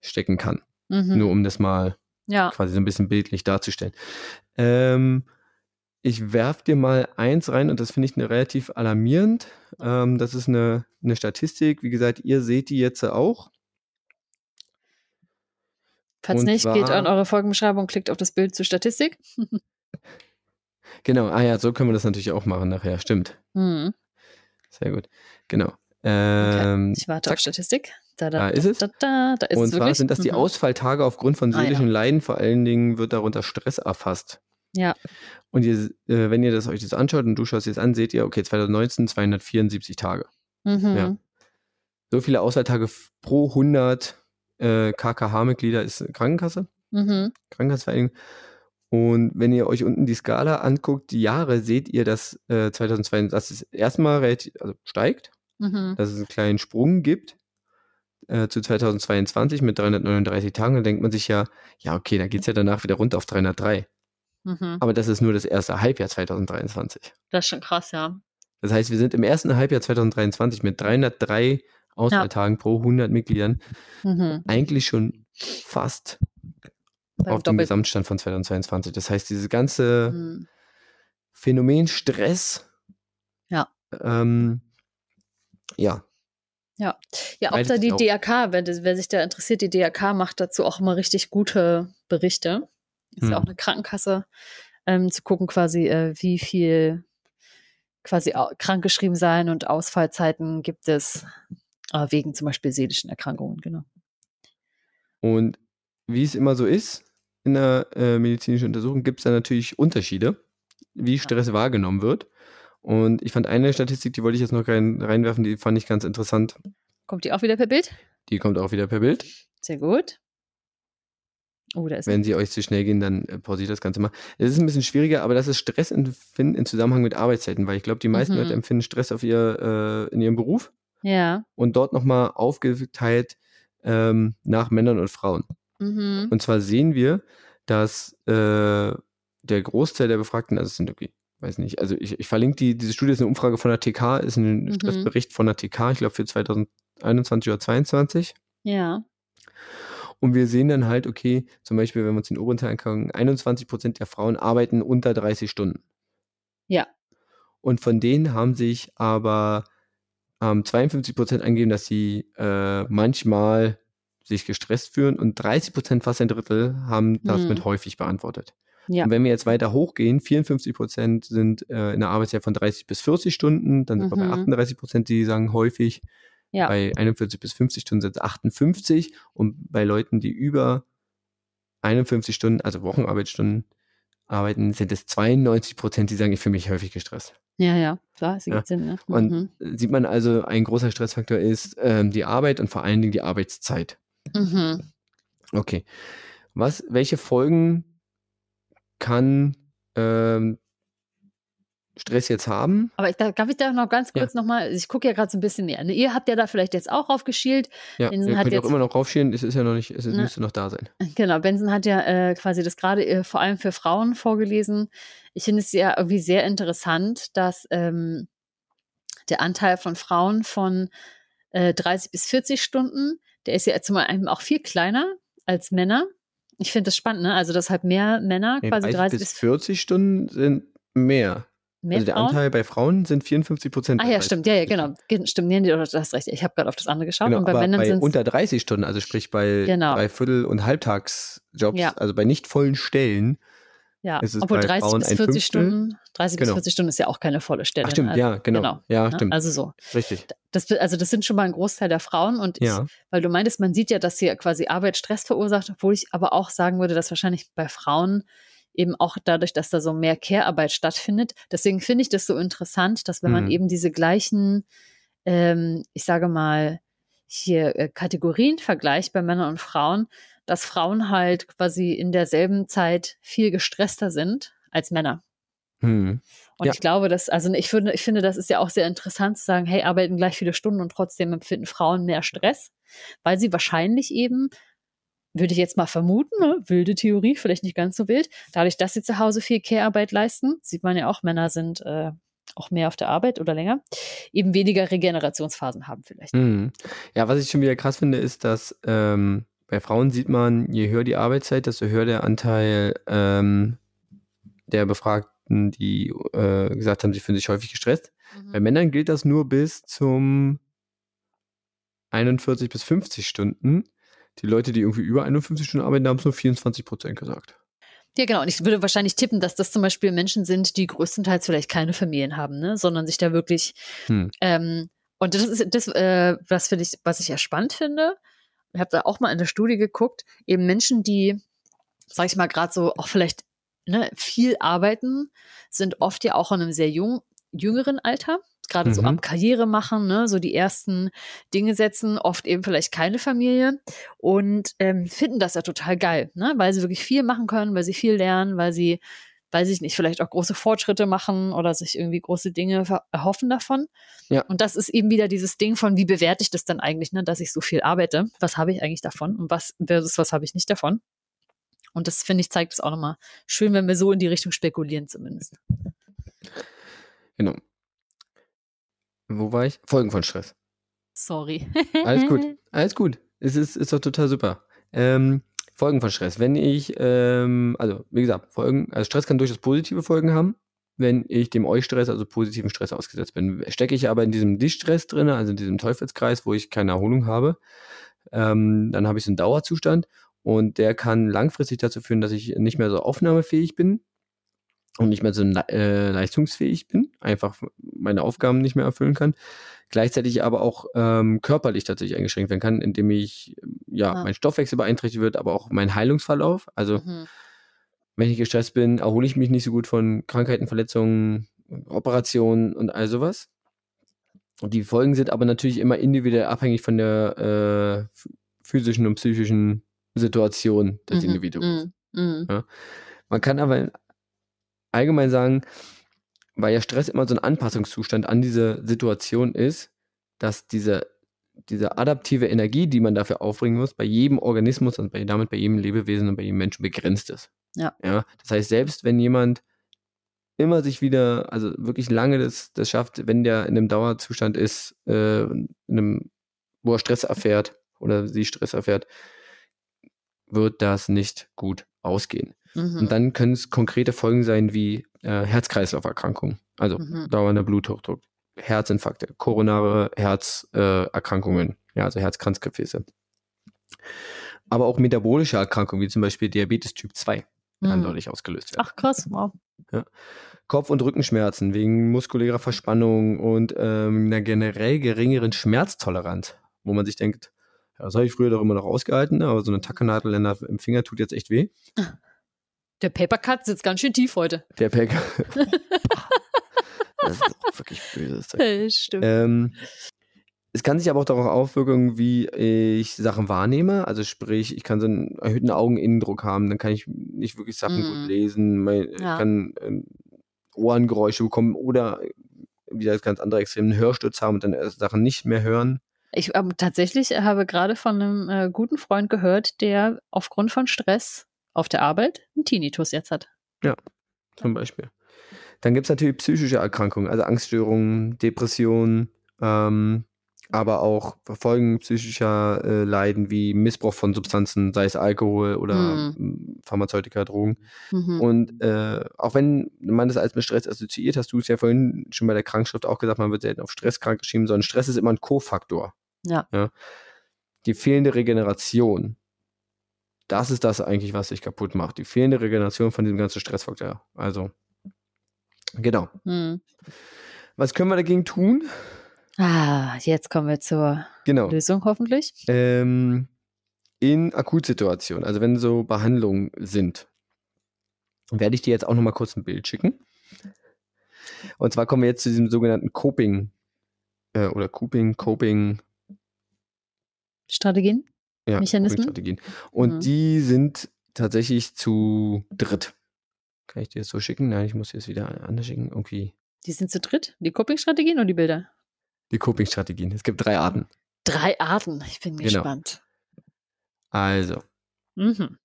B: stecken kann.
A: Mhm.
B: Nur um das mal
A: Ja.
B: quasi so ein bisschen bildlich darzustellen. Ähm, ich werf dir mal eins rein und das finde ich eine relativ alarmierend. Ähm, das ist eine, eine Statistik. Wie gesagt, ihr seht die jetzt auch.
A: Falls
B: Und
A: nicht, geht
B: zwar-
A: an eure Folgenbeschreibung, klickt auf das Bild zur Statistik.
B: Genau, ah ja, so können wir das natürlich auch machen nachher. Stimmt.
A: Mhm.
B: Sehr gut. Genau. Ähm,
A: Ich warte
B: zack.
A: auf Statistik. Da, da,
B: Da ist es.
A: Da, da, da ist
B: Und
A: es
B: zwar
A: wirklich.
B: sind das die
A: Mhm.
B: Ausfalltage aufgrund von
A: Ah, ja.
B: seelischen Leiden. Vor allen Dingen wird darunter Stress erfasst.
A: Ja.
B: Und ihr, äh, wenn ihr das euch das anschaut und du schaust jetzt an, seht ihr, okay, 2019 274 Tage.
A: Mhm.
B: Ja. So viele Ausfalltage pro 100 äh, KKH-Mitglieder ist Krankenkasse,
A: Mhm.
B: Krankenkassenvereinigung. Und wenn ihr euch unten die Skala anguckt, die Jahre, seht ihr, dass äh, 2022, dass es erstmal relativ, also steigt,
A: Mhm.
B: dass es einen kleinen Sprung gibt äh, zu 2022 mit 339 Tagen. Dann denkt man sich ja, ja, okay, dann geht es ja danach wieder runter auf 303.
A: Mhm.
B: Aber das ist nur das erste Halbjahr 2023.
A: Das ist schon krass, ja.
B: Das heißt, wir sind im ersten Halbjahr 2023 mit 303 Ausfalltagen pro 100 Mitgliedern
A: Mhm.
B: eigentlich schon fast
A: Beim
B: auf dem Gesamtstand von 2022. Das heißt, dieses ganze
A: Mhm.
B: Phänomen Stress,
A: Ja.
B: ähm, ja,
A: Ja, auch
B: Breitet
A: da die
B: aus.
A: DRK, wer, wer sich da interessiert, die DRK macht dazu auch immer richtig gute Berichte. Ist ja
B: Hm.
A: auch eine Krankenkasse, ähm, zu gucken quasi, äh, wie viel quasi krankgeschrieben sein und Ausfallzeiten gibt es wegen zum Beispiel seelischen Erkrankungen, genau.
B: Und wie es immer so ist, in der äh, medizinischen Untersuchung gibt es da natürlich Unterschiede, wie Stress wahrgenommen wird. Und ich fand eine Statistik, die wollte ich jetzt noch rein, reinwerfen, die fand ich ganz interessant.
A: Kommt die auch wieder per Bild?
B: Die kommt auch wieder per Bild.
A: Sehr gut. Oh,
B: Wenn sie euch zu schnell gehen, dann äh, pausiert das Ganze mal. Es ist ein bisschen schwieriger, aber das ist Stressempfinden im Zusammenhang mit Arbeitszeiten, weil ich glaube, die meisten
A: Mhm.
B: Leute empfinden Stress auf ihr, äh, in ihrem Beruf
A: Ja.
B: und dort nochmal aufgeteilt ähm, nach Männern und Frauen.
A: Mhm.
B: Und zwar sehen wir, dass äh, der Großteil der Befragten, also es sind irgendwie, weiß nicht, also ich, ich verlinke die, diese Studie ist eine Umfrage von der TK, ist ein
A: Mhm.
B: Stressbericht von der TK, ich glaube für 2021 oder 2022.
A: Ja.
B: Und wir sehen dann halt, okay, zum Beispiel, wenn wir uns den oberen Teil angucken, 21 Prozent der Frauen arbeiten unter 30 Stunden.
A: Ja.
B: Und von denen haben sich aber ähm, 52 Prozent angegeben, dass sie äh, manchmal sich gestresst fühlen und 30 Prozent, fast ein Drittel, haben das
A: Hm.
B: mit häufig beantwortet.
A: Ja.
B: Und wenn wir jetzt weiter hochgehen, 54 Prozent sind äh, in der Arbeitszeit von 30 bis 40 Stunden, dann sind wir bei
A: Mhm.
B: 38 Prozent, die sagen häufig,
A: Ja.
B: bei 41 bis 50 Stunden sind es 58 und bei Leuten, die über 51 Stunden, also Wochenarbeitsstunden arbeiten, sind es 92 Prozent, die sagen, ich fühle mich häufig gestresst.
A: Ja, ja. Klar, es
B: Ja.
A: ergibt Sinn, ne?
B: Und
A: Mhm.
B: sieht man also, ein großer Stressfaktor ist ähm, die Arbeit und vor allen Dingen die Arbeitszeit.
A: Mhm.
B: Okay. Was, welche Folgen kann ähm, Stress jetzt haben?
A: Aber ich, da, darf ich da noch ganz
B: Ja.
A: kurz nochmal, ich gucke ja gerade so ein bisschen näher. Ihr habt ja da vielleicht jetzt auch raufgeschielt.
B: Ja,
A: Benson
B: ihr könnt auch
A: jetzt-
B: immer noch raufschielen, es ist ja noch nicht, es
A: Ne.
B: müsste noch da sein.
A: Genau, Benson hat ja äh, quasi das gerade äh, vor allem für Frauen vorgelesen. Ich finde es ja irgendwie sehr interessant, dass ähm, der Anteil von Frauen von äh, 30 bis 40 Stunden, der ist ja zum einen auch viel kleiner als Männer. Ich finde das spannend, ne? Also, dass halt mehr Männer
B: Nee,
A: quasi 30 bis
B: 40 Stunden sind mehr.
A: mehr
B: also der
A: Frauen.
B: Anteil bei Frauen sind 54 Prozent.
A: Ah ja, stimmt, ja, ja, genau. Ge- Stimmt, nee, du hast recht. Ich habe gerade auf das andere geschaut.
B: Genau,
A: und bei
B: aber
A: Männern
B: bei unter 30 Stunden, also sprich bei
A: Genau.
B: Dreiviertel- und Halbtagsjobs,
A: Ja.
B: also bei nicht vollen Stellen.
A: Ja,
B: ist es
A: obwohl
B: bei
A: 30
B: Frauen
A: bis
B: ein
A: 40
B: Fünftel.
A: Stunden, 30
B: Genau.
A: bis 40 Stunden ist ja auch keine volle Stelle.
B: Ach stimmt,
A: ne?
B: ja, genau.
A: genau,
B: Ja,
A: ne?
B: stimmt.
A: Also so.
B: Richtig.
A: Das, also das sind schon mal ein Großteil der Frauen und ich,
B: Ja.
A: weil du meintest, man sieht ja, dass hier quasi Arbeit Stress verursacht, obwohl ich aber auch sagen würde, dass wahrscheinlich bei Frauen eben auch dadurch, dass da so mehr Care-Arbeit stattfindet. Deswegen finde ich das so interessant, dass wenn man
B: Mhm.
A: eben diese gleichen, ähm, ich sage mal, hier äh, Kategorien vergleicht bei Männern und Frauen, dass Frauen halt quasi in derselben Zeit viel gestresster sind als Männer.
B: Hm.
A: Und
B: Ja.
A: ich glaube, dass, also ich finde, ich finde, das ist ja auch sehr interessant zu sagen, hey, arbeiten gleich viele Stunden und trotzdem empfinden Frauen mehr Stress, weil sie wahrscheinlich eben, würde ich jetzt mal vermuten, ne, wilde Theorie, vielleicht nicht ganz so wild, dadurch, dass sie zu Hause viel Care-Arbeit leisten, sieht man ja auch, Männer sind äh, auch mehr auf der Arbeit oder länger, eben weniger Regenerationsphasen haben vielleicht.
B: Hm. Ja, was ich schon wieder krass finde, ist, dass ähm, bei Frauen sieht man, je höher die Arbeitszeit, desto höher der Anteil ähm, der Befragten, die äh, gesagt haben, sie fühlen sich häufig gestresst. Bei Männern gilt das nur bis zum 41 bis 50 Stunden. Die Leute, die irgendwie über 51 Stunden arbeiten, haben es nur 24 Prozent gesagt.
A: Ja, genau. Und ich würde wahrscheinlich tippen, dass das zum Beispiel Menschen sind, die größtenteils vielleicht keine Familien haben, ne? sondern sich da wirklich.
B: Hm.
A: Ähm, und das ist das, äh, was finde ich, was ich ja spannend finde. Ich habe da auch mal in der Studie geguckt, eben Menschen, die, sag ich mal, gerade so auch vielleicht ne, viel arbeiten, sind oft ja auch in einem sehr jung, jüngeren Alter. Gerade so
B: Mhm.
A: am Karriere machen, ne, so die ersten Dinge setzen, oft eben vielleicht keine Familie und ähm, finden das ja total geil, ne? weil sie wirklich viel machen können, weil sie viel lernen, weil sie, weiß ich nicht, vielleicht auch große Fortschritte machen oder sich irgendwie große Dinge erhoffen davon.
B: Ja.
A: Und das ist eben wieder dieses Ding von, wie bewerte ich das dann eigentlich, ne, dass ich so viel arbeite? Was habe ich eigentlich davon und was versus was habe ich nicht davon? Und das finde ich zeigt es auch nochmal schön, wenn wir so in die Richtung spekulieren zumindest.
B: Genau. Wo war ich? Folgen von Stress.
A: Sorry.
B: Alles gut. Alles gut. Es ist, ist doch total super. Ähm, Folgen von Stress. Wenn ich, ähm, also wie gesagt, Folgen, also Stress kann durchaus positive Folgen haben, wenn ich dem Eustress, also positiven Stress ausgesetzt bin. Stecke ich aber in diesem Distress drin, also in diesem Teufelskreis, wo ich keine Erholung habe, ähm, dann habe ich so einen Dauerzustand und der kann langfristig dazu führen, dass ich nicht mehr so aufnahmefähig bin und nicht mehr so äh, leistungsfähig bin, einfach meine Aufgaben nicht mehr erfüllen kann. Gleichzeitig aber auch ähm, körperlich tatsächlich eingeschränkt werden kann, indem ich, ähm, ja,
A: Ah.
B: mein Stoffwechsel beeinträchtigt wird, aber auch mein Heilungsverlauf. Also,
A: Mhm.
B: wenn ich gestresst bin, erhole ich mich nicht so gut von Krankheiten, Verletzungen, Operationen und all sowas. Und die Folgen sind aber natürlich immer individuell abhängig von der äh, ph- physischen und psychischen Situation des
A: Mhm,
B: Individuums.
A: mm, mm.
B: Man kann aber allgemein sagen, weil ja Stress immer so ein Anpassungszustand an diese Situation ist, dass diese, diese adaptive Energie, die man dafür aufbringen muss, bei jedem Organismus und bei, damit bei jedem Lebewesen und bei jedem Menschen begrenzt ist.
A: Ja.
B: ja. Das heißt, selbst wenn jemand immer sich wieder, also wirklich lange das, das schafft, wenn der in einem Dauerzustand ist, äh, in einem, wo er Stress erfährt oder sie Stress erfährt, wird das nicht gut ausgehen.
A: Mhm.
B: Und dann können es konkrete Folgen sein wie äh, Herz-Kreislauf-Erkrankungen, also
A: Mhm.
B: dauernder Bluthochdruck, Herzinfarkte, koronare Herzerkrankungen, äh, ja, also Herzkranzgefäße. Aber auch metabolische Erkrankungen, wie zum Beispiel Diabetes Typ 2, kann
A: Mhm.
B: dadurch ausgelöst werden.
A: Ach krass, wow.
B: Kopf- und Rückenschmerzen wegen muskulärer Verspannung und ähm, einer generell geringeren Schmerztoleranz, wo man sich denkt, ja, das habe ich früher doch immer noch ausgehalten, aber so eine Tackernadel in der- im Finger tut jetzt echt weh.
A: Der Papercut sitzt ganz schön tief heute.
B: Der Pack. das ist doch wirklich böses Zeug.
A: Stimmt.
B: Ähm, es kann sich aber auch darauf auswirken, wie ich Sachen wahrnehme. Also sprich, ich kann so einen erhöhten Augeninnendruck haben, dann kann ich nicht wirklich Sachen
A: Mhm.
B: gut lesen, mein, ich
A: Ja.
B: kann ähm, Ohrengeräusche bekommen oder wieder das ganz andere Extrem, einen Hörsturz haben und dann Sachen nicht mehr hören.
A: Ich ähm, tatsächlich habe gerade von einem äh, guten Freund gehört, der aufgrund von Stress auf der Arbeit einen Tinnitus jetzt hat.
B: zum Beispiel. Dann gibt es natürlich psychische Erkrankungen, also Angststörungen, Depressionen, ähm, aber auch Folgen psychischer äh, Leiden wie Missbrauch von Substanzen, sei es Alkohol oder mm, Pharmazeutika, Drogen.
A: Mhm.
B: Und äh, auch wenn man das als mit Stress assoziiert, hast du es ja vorhin schon bei der Krankschrift auch gesagt, man wird selten auf Stress krank geschrieben, sondern Stress ist immer ein Kofaktor.
A: Ja.
B: Die fehlende Regeneration, das ist das eigentlich, was sich kaputt macht. Die fehlende Regeneration von diesem ganzen Stressfaktor. Also, genau.
A: Mhm.
B: Was können wir dagegen tun?
A: Ah, jetzt kommen wir zur
B: Genau.
A: Lösung hoffentlich.
B: Ähm, in Akutsituationen, also wenn so Behandlungen sind, werde ich dir jetzt auch nochmal kurz ein Bild schicken. Und zwar kommen wir jetzt zu diesem sogenannten Coping äh, oder Coping, Coping,
A: Strategien?
B: Ja,
A: Mechanismen?
B: Coping-Strategien. Und
A: Mhm.
B: die sind tatsächlich zu dritt. Kann ich dir das so schicken? Nein, ich muss dir das wieder anders schicken. Irgendwie
A: Die sind zu dritt? Die Coping-Strategien oder die Bilder?
B: die Coping-Strategien. Es gibt drei Arten.
A: Drei Arten. Ich bin
B: Genau.
A: gespannt.
B: Also,
A: Mhm.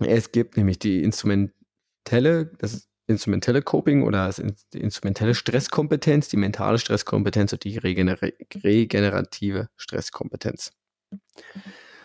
B: Es gibt nämlich die instrumentelle, das instrumentelle Coping oder die instrumentelle Stresskompetenz, die mentale Stresskompetenz und die regener regenerative Stresskompetenz.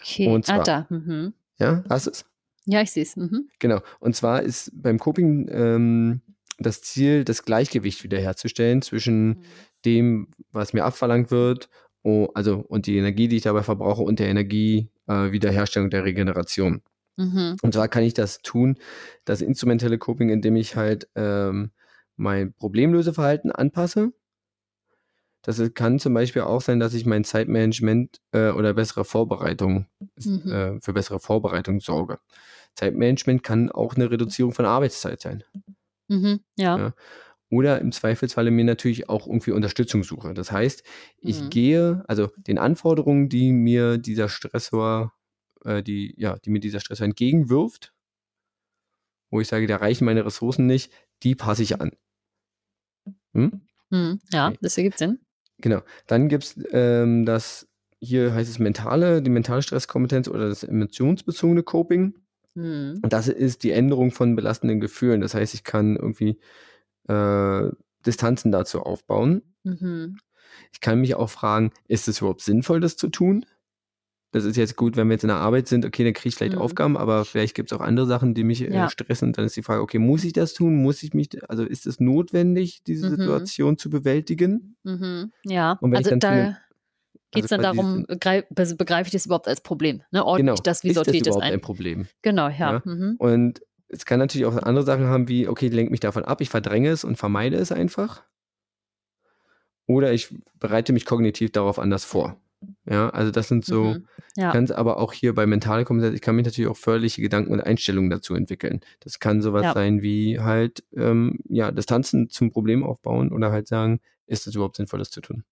A: Okay.
B: Und
A: ah,
B: zwar-
A: da. Mhm.
B: Ja, hast du es?
A: Ja, ich sehe es. Mhm.
B: Genau. Und zwar ist beim Coping ähm, das Ziel, das Gleichgewicht wiederherzustellen zwischen dem, was mir abverlangt wird, oh, also und die Energie, die ich dabei verbrauche und der Energie äh, Wiederherstellung der Regeneration.
A: Mhm.
B: Und zwar kann ich das tun, das instrumentelle Coping, indem ich halt ähm, mein Problemlöseverhalten anpasse. Das kann zum Beispiel auch sein, dass ich mein Zeitmanagement äh, oder bessere Vorbereitung
A: Mhm.
B: äh, für bessere Vorbereitung sorge. Zeitmanagement kann auch eine Reduzierung von Arbeitszeit sein.
A: Mhm. Ja.
B: Ja. Oder im Zweifelsfalle mir natürlich auch irgendwie Unterstützung suche. Das heißt, ich
A: Mhm.
B: gehe, also den Anforderungen, die mir dieser Stressor, äh, die, ja, die mir dieser Stressor entgegenwirft, wo ich sage, da reichen meine Ressourcen nicht, die passe ich an. Hm?
A: Mhm. Ja,
B: Okay.
A: das ergibt Sinn.
B: Genau. Dann gibt es ähm, das, hier heißt es mentale, die mentale Stresskompetenz oder das emotionsbezogene Coping.
A: Mhm.
B: Und das ist die Änderung von belastenden Gefühlen. Das heißt, ich kann irgendwie äh, Distanzen dazu aufbauen.
A: Mhm.
B: Ich kann mich auch fragen, ist es überhaupt sinnvoll, das zu tun? Das ist jetzt gut, wenn wir jetzt in der Arbeit sind, okay, dann kriege ich vielleicht
A: Mhm.
B: Aufgaben, aber vielleicht gibt es auch andere Sachen, die mich äh,
A: Ja.
B: stressen. Dann ist die Frage, okay, muss ich das tun? Muss ich mich, also ist es notwendig, diese
A: Mhm.
B: Situation zu bewältigen?
A: Mhm. Ja,
B: Und wenn ich
A: also
B: dann zu einem-
A: da geht es
B: also
A: dann
B: quasi
A: darum, greif, be- begreife ich das überhaupt als Problem? Ne? Ordne
B: Genau.
A: ich das, wie
B: ist das
A: sortiere ich das
B: überhaupt ein
A: ein?
B: Problem?
A: Genau, ja.
B: Ja.
A: Mhm.
B: Und es kann natürlich auch andere Sachen haben, wie, okay, lenk mich davon ab, ich verdränge es und vermeide es einfach. Oder ich bereite mich kognitiv darauf anders vor. Ja, also das sind so,
A: Mhm. Ja.
B: kann es aber auch hier bei mentale Kompetenz, ich kann mich natürlich auch förderliche Gedanken und Einstellungen dazu entwickeln. Das kann sowas
A: Ja.
B: sein wie halt, ähm, ja, Distanzen zum Problem aufbauen oder halt sagen, ist es überhaupt sinnvoll, das zu tun?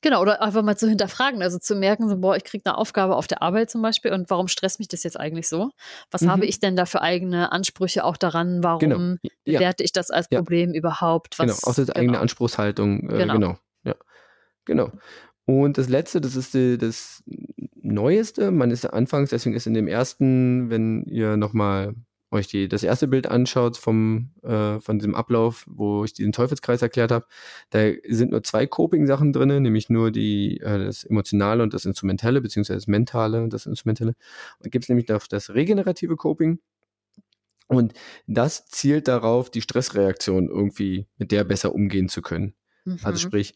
A: Genau, oder einfach mal zu hinterfragen, also zu merken, so, boah, ich kriege eine Aufgabe auf der Arbeit zum Beispiel und warum stresst mich das jetzt eigentlich so? Was
B: Mhm.
A: habe ich denn da für eigene Ansprüche auch daran? Warum
B: Genau. Ja,
A: bewerte ich das als
B: Ja.
A: Problem überhaupt? Was,
B: genau. Auch das eigene
A: genau.
B: Anspruchshaltung. Äh,
A: Genau.
B: genau. Ja. Genau. Und das letzte, das ist die, das Neueste. Man ist anfangs, deswegen ist in dem ersten, wenn ihr nochmal euch die, das erste Bild anschaut vom, äh, von diesem Ablauf, wo ich diesen Teufelskreis erklärt habe, da sind nur zwei Coping-Sachen drin, nämlich nur die, äh, das Emotionale und das Instrumentelle, beziehungsweise das Mentale und das Instrumentelle. Und gibt es nämlich noch das regenerative Coping. Und das zielt darauf, die Stressreaktion irgendwie mit der besser umgehen zu können. Also
A: Mhm.
B: sprich,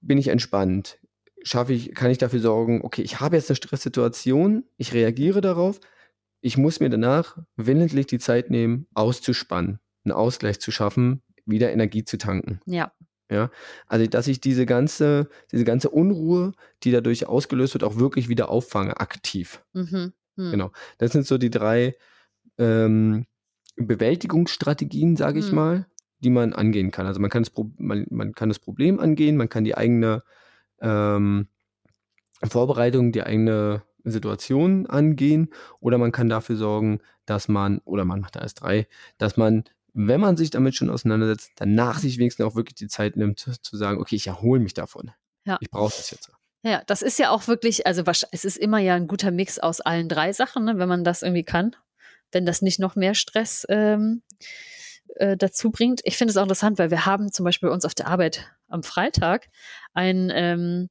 B: bin ich entspannt? Schaffe ich, kann ich dafür sorgen, okay, ich habe jetzt eine Stresssituation, ich reagiere darauf, ich muss mir danach willentlich die Zeit nehmen, auszuspannen, einen Ausgleich zu schaffen, wieder Energie zu tanken.
A: Ja.
B: Ja, also dass ich diese ganze, diese ganze Unruhe, die dadurch ausgelöst wird, auch wirklich wieder auffange, aktiv.
A: Mhm. Mhm.
B: Genau. Das sind so die drei ähm, Bewältigungsstrategien, sage ich
A: Mhm.
B: mal, die man angehen kann. Also man kann das, Pro man, man kann das Problem angehen, man kann die eigene ähm, Vorbereitung, die eigene Situation angehen oder man kann dafür sorgen, dass man, oder man macht alles drei, dass man, wenn man sich damit schon auseinandersetzt, danach sich wenigstens auch wirklich die Zeit nimmt, zu sagen, okay, ich erhole mich davon.
A: Ja.
B: Ich brauche das jetzt.
A: Ja, das ist ja auch wirklich, also es ist immer ja ein guter Mix aus allen drei Sachen, ne, wenn man das irgendwie kann. Wenn das nicht noch mehr Stress ähm, äh, dazu bringt. Ich finde es auch interessant, weil wir haben zum Beispiel bei uns auf der Arbeit am Freitag ein ähm,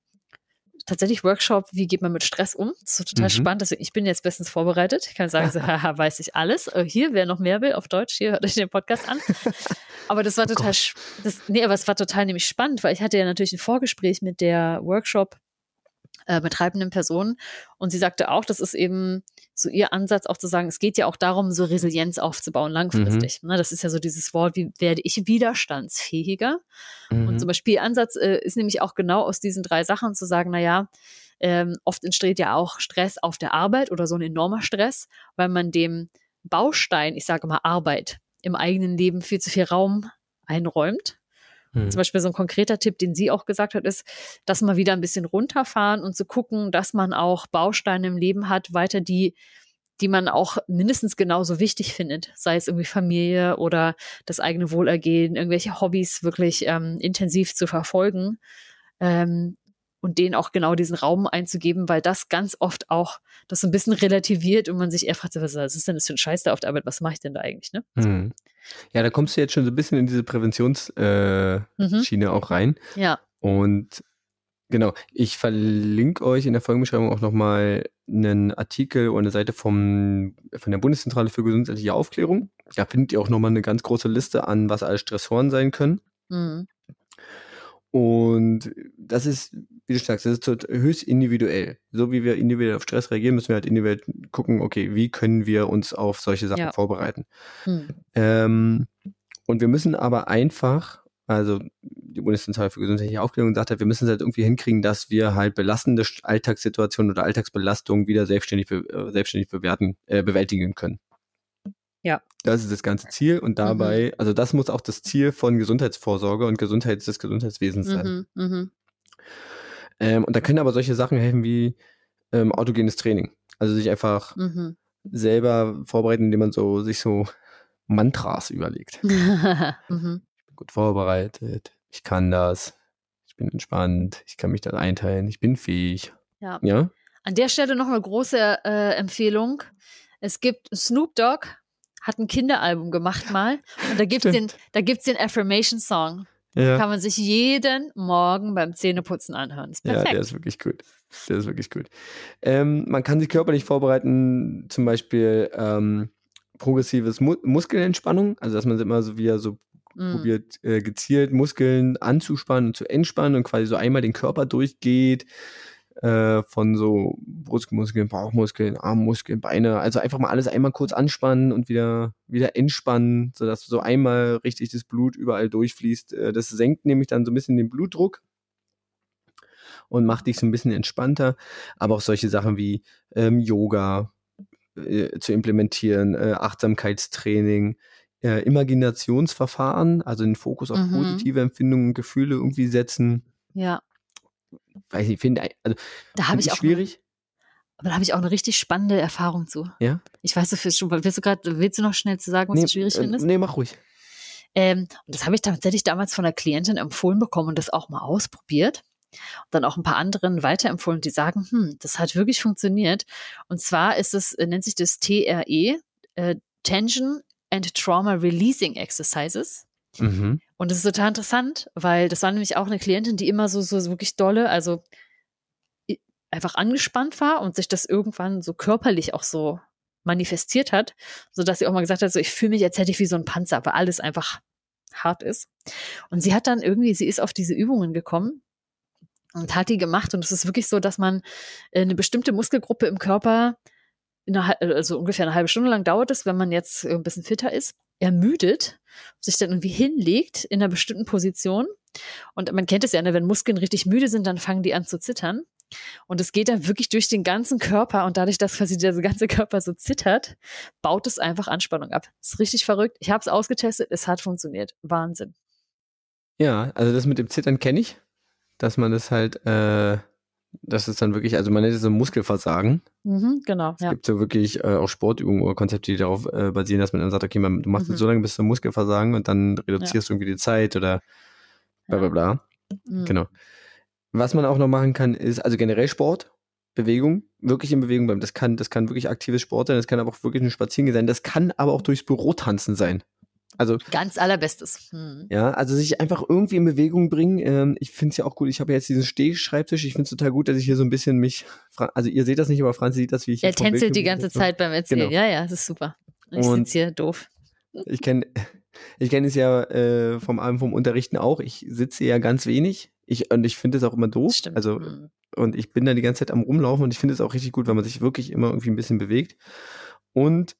A: tatsächlich Workshop, wie geht man mit Stress um. Das ist total
B: Mhm.
A: spannend. Deswegen, ich bin jetzt bestens vorbereitet. Ich kann sagen, so, haha, weiß ich alles. Äh, Hier, wer noch mehr will, auf Deutsch, hier hört euch den Podcast an. Aber das war
B: Oh
A: total, das, nee, aber es war total nämlich spannend, weil ich hatte ja natürlich ein Vorgespräch mit der Workshop äh, betreibenden Person und sie sagte auch, das ist eben so ihr Ansatz auch zu sagen, es geht ja auch darum, so Resilienz aufzubauen langfristig. Ne, das ist ja so dieses Wort, wie werde ich widerstandsfähiger? Und
B: Mhm.
A: zum Beispiel ihr Ansatz äh, ist nämlich auch genau aus diesen drei Sachen zu sagen, na ja, ähm, oft entsteht ja auch Stress auf der Arbeit oder so ein enormer Stress, weil man dem Baustein, ich sage mal Arbeit, im eigenen Leben viel zu viel Raum einräumt.
B: Mhm.
A: Zum Beispiel so ein konkreter Tipp, den sie auch gesagt hat, ist, dass man wieder ein bisschen runterfahren und zu gucken, dass man auch Bausteine im Leben hat, weiter die, die man auch mindestens genauso wichtig findet, sei es irgendwie Familie oder das eigene Wohlergehen, irgendwelche Hobbys wirklich ähm, intensiv zu verfolgen ähm, und denen auch genau diesen Raum einzugeben, weil das ganz oft auch das so ein bisschen relativiert und man sich eher fragt, was ist denn das für ein Scheiß da auf der Arbeit, was mache ich denn da eigentlich, ne?
B: Mhm. Ja, da kommst du jetzt schon so ein bisschen in diese Präventionsschiene äh,
A: Mhm.
B: Auch rein.
A: Ja,
B: Und genau, ich verlinke euch in der Folgenbeschreibung auch nochmal einen Artikel oder eine Seite vom, von der Bundeszentrale für gesundheitliche Aufklärung. Da findet ihr auch nochmal eine ganz große Liste an, was alle Stressoren sein können.
A: mhm.
B: Und das ist, wie du sagst, das ist höchst individuell. So wie wir individuell auf Stress reagieren, müssen wir halt individuell gucken, okay, wie können wir uns auf solche Sachen
A: Ja.
B: vorbereiten.
A: Mhm.
B: Ähm, und wir müssen aber einfach, also die Bundeszentrale für gesundheitliche Aufklärung sagt halt, wir müssen es halt irgendwie hinkriegen, dass wir halt belastende Alltagssituationen oder Alltagsbelastungen wieder selbstständig, be äh, selbstständig bewerten, äh, bewältigen können.
A: Ja.
B: Das ist das ganze Ziel und dabei, also das muss auch das Ziel von Gesundheitsvorsorge und Gesundheits des Gesundheitswesens sein.
A: Mhm. Mhm.
B: Ähm, und da können aber solche Sachen helfen wie ähm, autogenes Training. Also sich einfach
A: Mhm.
B: selber vorbereiten, indem man so sich so Mantras überlegt.
A: mhm.
B: bin gut vorbereitet, ich kann das, ich bin entspannt, ich kann mich da einteilen, ich bin fähig.
A: Ja.
B: Ja?
A: An der Stelle noch eine große äh, Empfehlung. Es gibt Snoop Dogg hat ein Kinderalbum gemacht mal und da gibt's den
B: Stimmt.
A: da gibt's den Affirmation Song.
B: Ja.
A: Kann man sich jeden Morgen beim Zähneputzen anhören. Ist
B: ja,
A: perfekt.
B: der ist wirklich gut. Der ist wirklich gut. Ähm, man kann sich körperlich vorbereiten, zum Beispiel ähm, progressives Mu Muskelentspannung, also dass man immer so wieder so
A: Mm.
B: probiert, äh, gezielt Muskeln anzuspannen und zu entspannen und quasi so einmal den Körper durchgeht, äh, von so Brustmuskeln, Bauchmuskeln, Armmuskeln, Beine, also einfach mal alles einmal kurz anspannen und wieder, wieder entspannen, sodass so einmal richtig das Blut überall durchfließt. Äh, das senkt nämlich dann so ein bisschen den Blutdruck und macht dich so ein bisschen entspannter, aber auch solche Sachen wie ähm, Yoga äh, zu implementieren, äh, Achtsamkeitstraining, äh, Imaginationsverfahren, also den Fokus auf
A: Mhm.
B: positive Empfindungen, Gefühle irgendwie setzen.
A: Ja,
B: Weiß ich, finde, also,
A: da habe ich auch
B: schwierig.
A: Aber da habe ich auch eine richtig spannende Erfahrung zu.
B: Ja?
A: Ich weiß, du willst, willst du gerade, willst du noch schnell zu sagen, was du schwierig
B: äh,
A: findest?
B: nee, mach ruhig.
A: Ähm, und das habe ich tatsächlich damals von einer Klientin empfohlen bekommen und das auch mal ausprobiert. Und dann auch ein paar anderen weiterempfohlen, die sagen, hm, das hat wirklich funktioniert. Und zwar ist es, äh, nennt sich das TRE, äh, Tension and Trauma Releasing Exercises.
B: Mhm.
A: Und das ist total interessant, weil das war nämlich auch eine Klientin, die immer so, so, wirklich dolle, also einfach angespannt war und sich das irgendwann so körperlich auch so manifestiert hat, so dass sie auch mal gesagt hat, so ich fühle mich, als hätte ich wie so ein Panzer, weil alles einfach hart ist. Und sie hat dann irgendwie, sie ist auf diese Übungen gekommen und hat die gemacht und es ist wirklich so, dass man äh, eine bestimmte Muskelgruppe im Körper hal- also ungefähr eine halbe Stunde lang dauert es, wenn man jetzt äh, ein bisschen fitter ist, ermüdet, sich dann irgendwie hinlegt in einer bestimmten Position. Und man kennt es ja, ne, wenn Muskeln richtig müde sind, dann fangen die an zu zittern. Und es geht dann wirklich durch den ganzen Körper und dadurch, dass quasi der ganze Körper so zittert, baut es einfach Anspannung ab. Das ist richtig verrückt. Ich habe es ausgetestet, es hat funktioniert. Wahnsinn.
B: Ja, also das mit dem Zittern kenne ich, dass man das halt, äh, das ist dann wirklich, also man nennt es so Muskelversagen.
A: Mhm, genau,
B: Es
A: ja.
B: gibt so wirklich äh, auch Sportübungen oder Konzepte, die darauf äh, basieren, dass man dann sagt, okay, man, du machst
A: Mhm.
B: so lange bis zum Muskelversagen und dann reduzierst du irgendwie die Zeit oder bla bla bla.
A: Mhm.
B: Genau. Was man auch noch machen kann, ist, also generell Sport, Bewegung, wirklich in Bewegung bleiben. Das kann, das kann wirklich aktives Sport sein, das kann aber auch wirklich ein Spaziergang sein, das kann aber auch durchs Büro tanzen sein. Also,
A: Ganz allerbestes. Mhm.
B: ja, also sich einfach irgendwie in Bewegung bringen. Ähm, ich finde es ja auch gut, ich habe jetzt diesen Stehschreibtisch, ich finde es total gut, dass ich hier so ein bisschen mich, also ihr seht das nicht, aber Franzi sieht das, wie ich
A: Er tänzelt die ganze. Zeit beim Erzählen.
B: Genau.
A: Ja, ja, das ist super. Ich sitze hier doof.
B: Ich kenne ich kenn es ja äh, vom allem vom Unterrichten auch. Ich sitze ja ganz wenig. Ich, und ich finde es auch immer doof.
A: Stimmt.
B: Also,
A: Mhm.
B: und ich bin da die ganze Zeit am Rumlaufen und ich finde es auch richtig gut, wenn man sich wirklich immer irgendwie ein bisschen bewegt. Und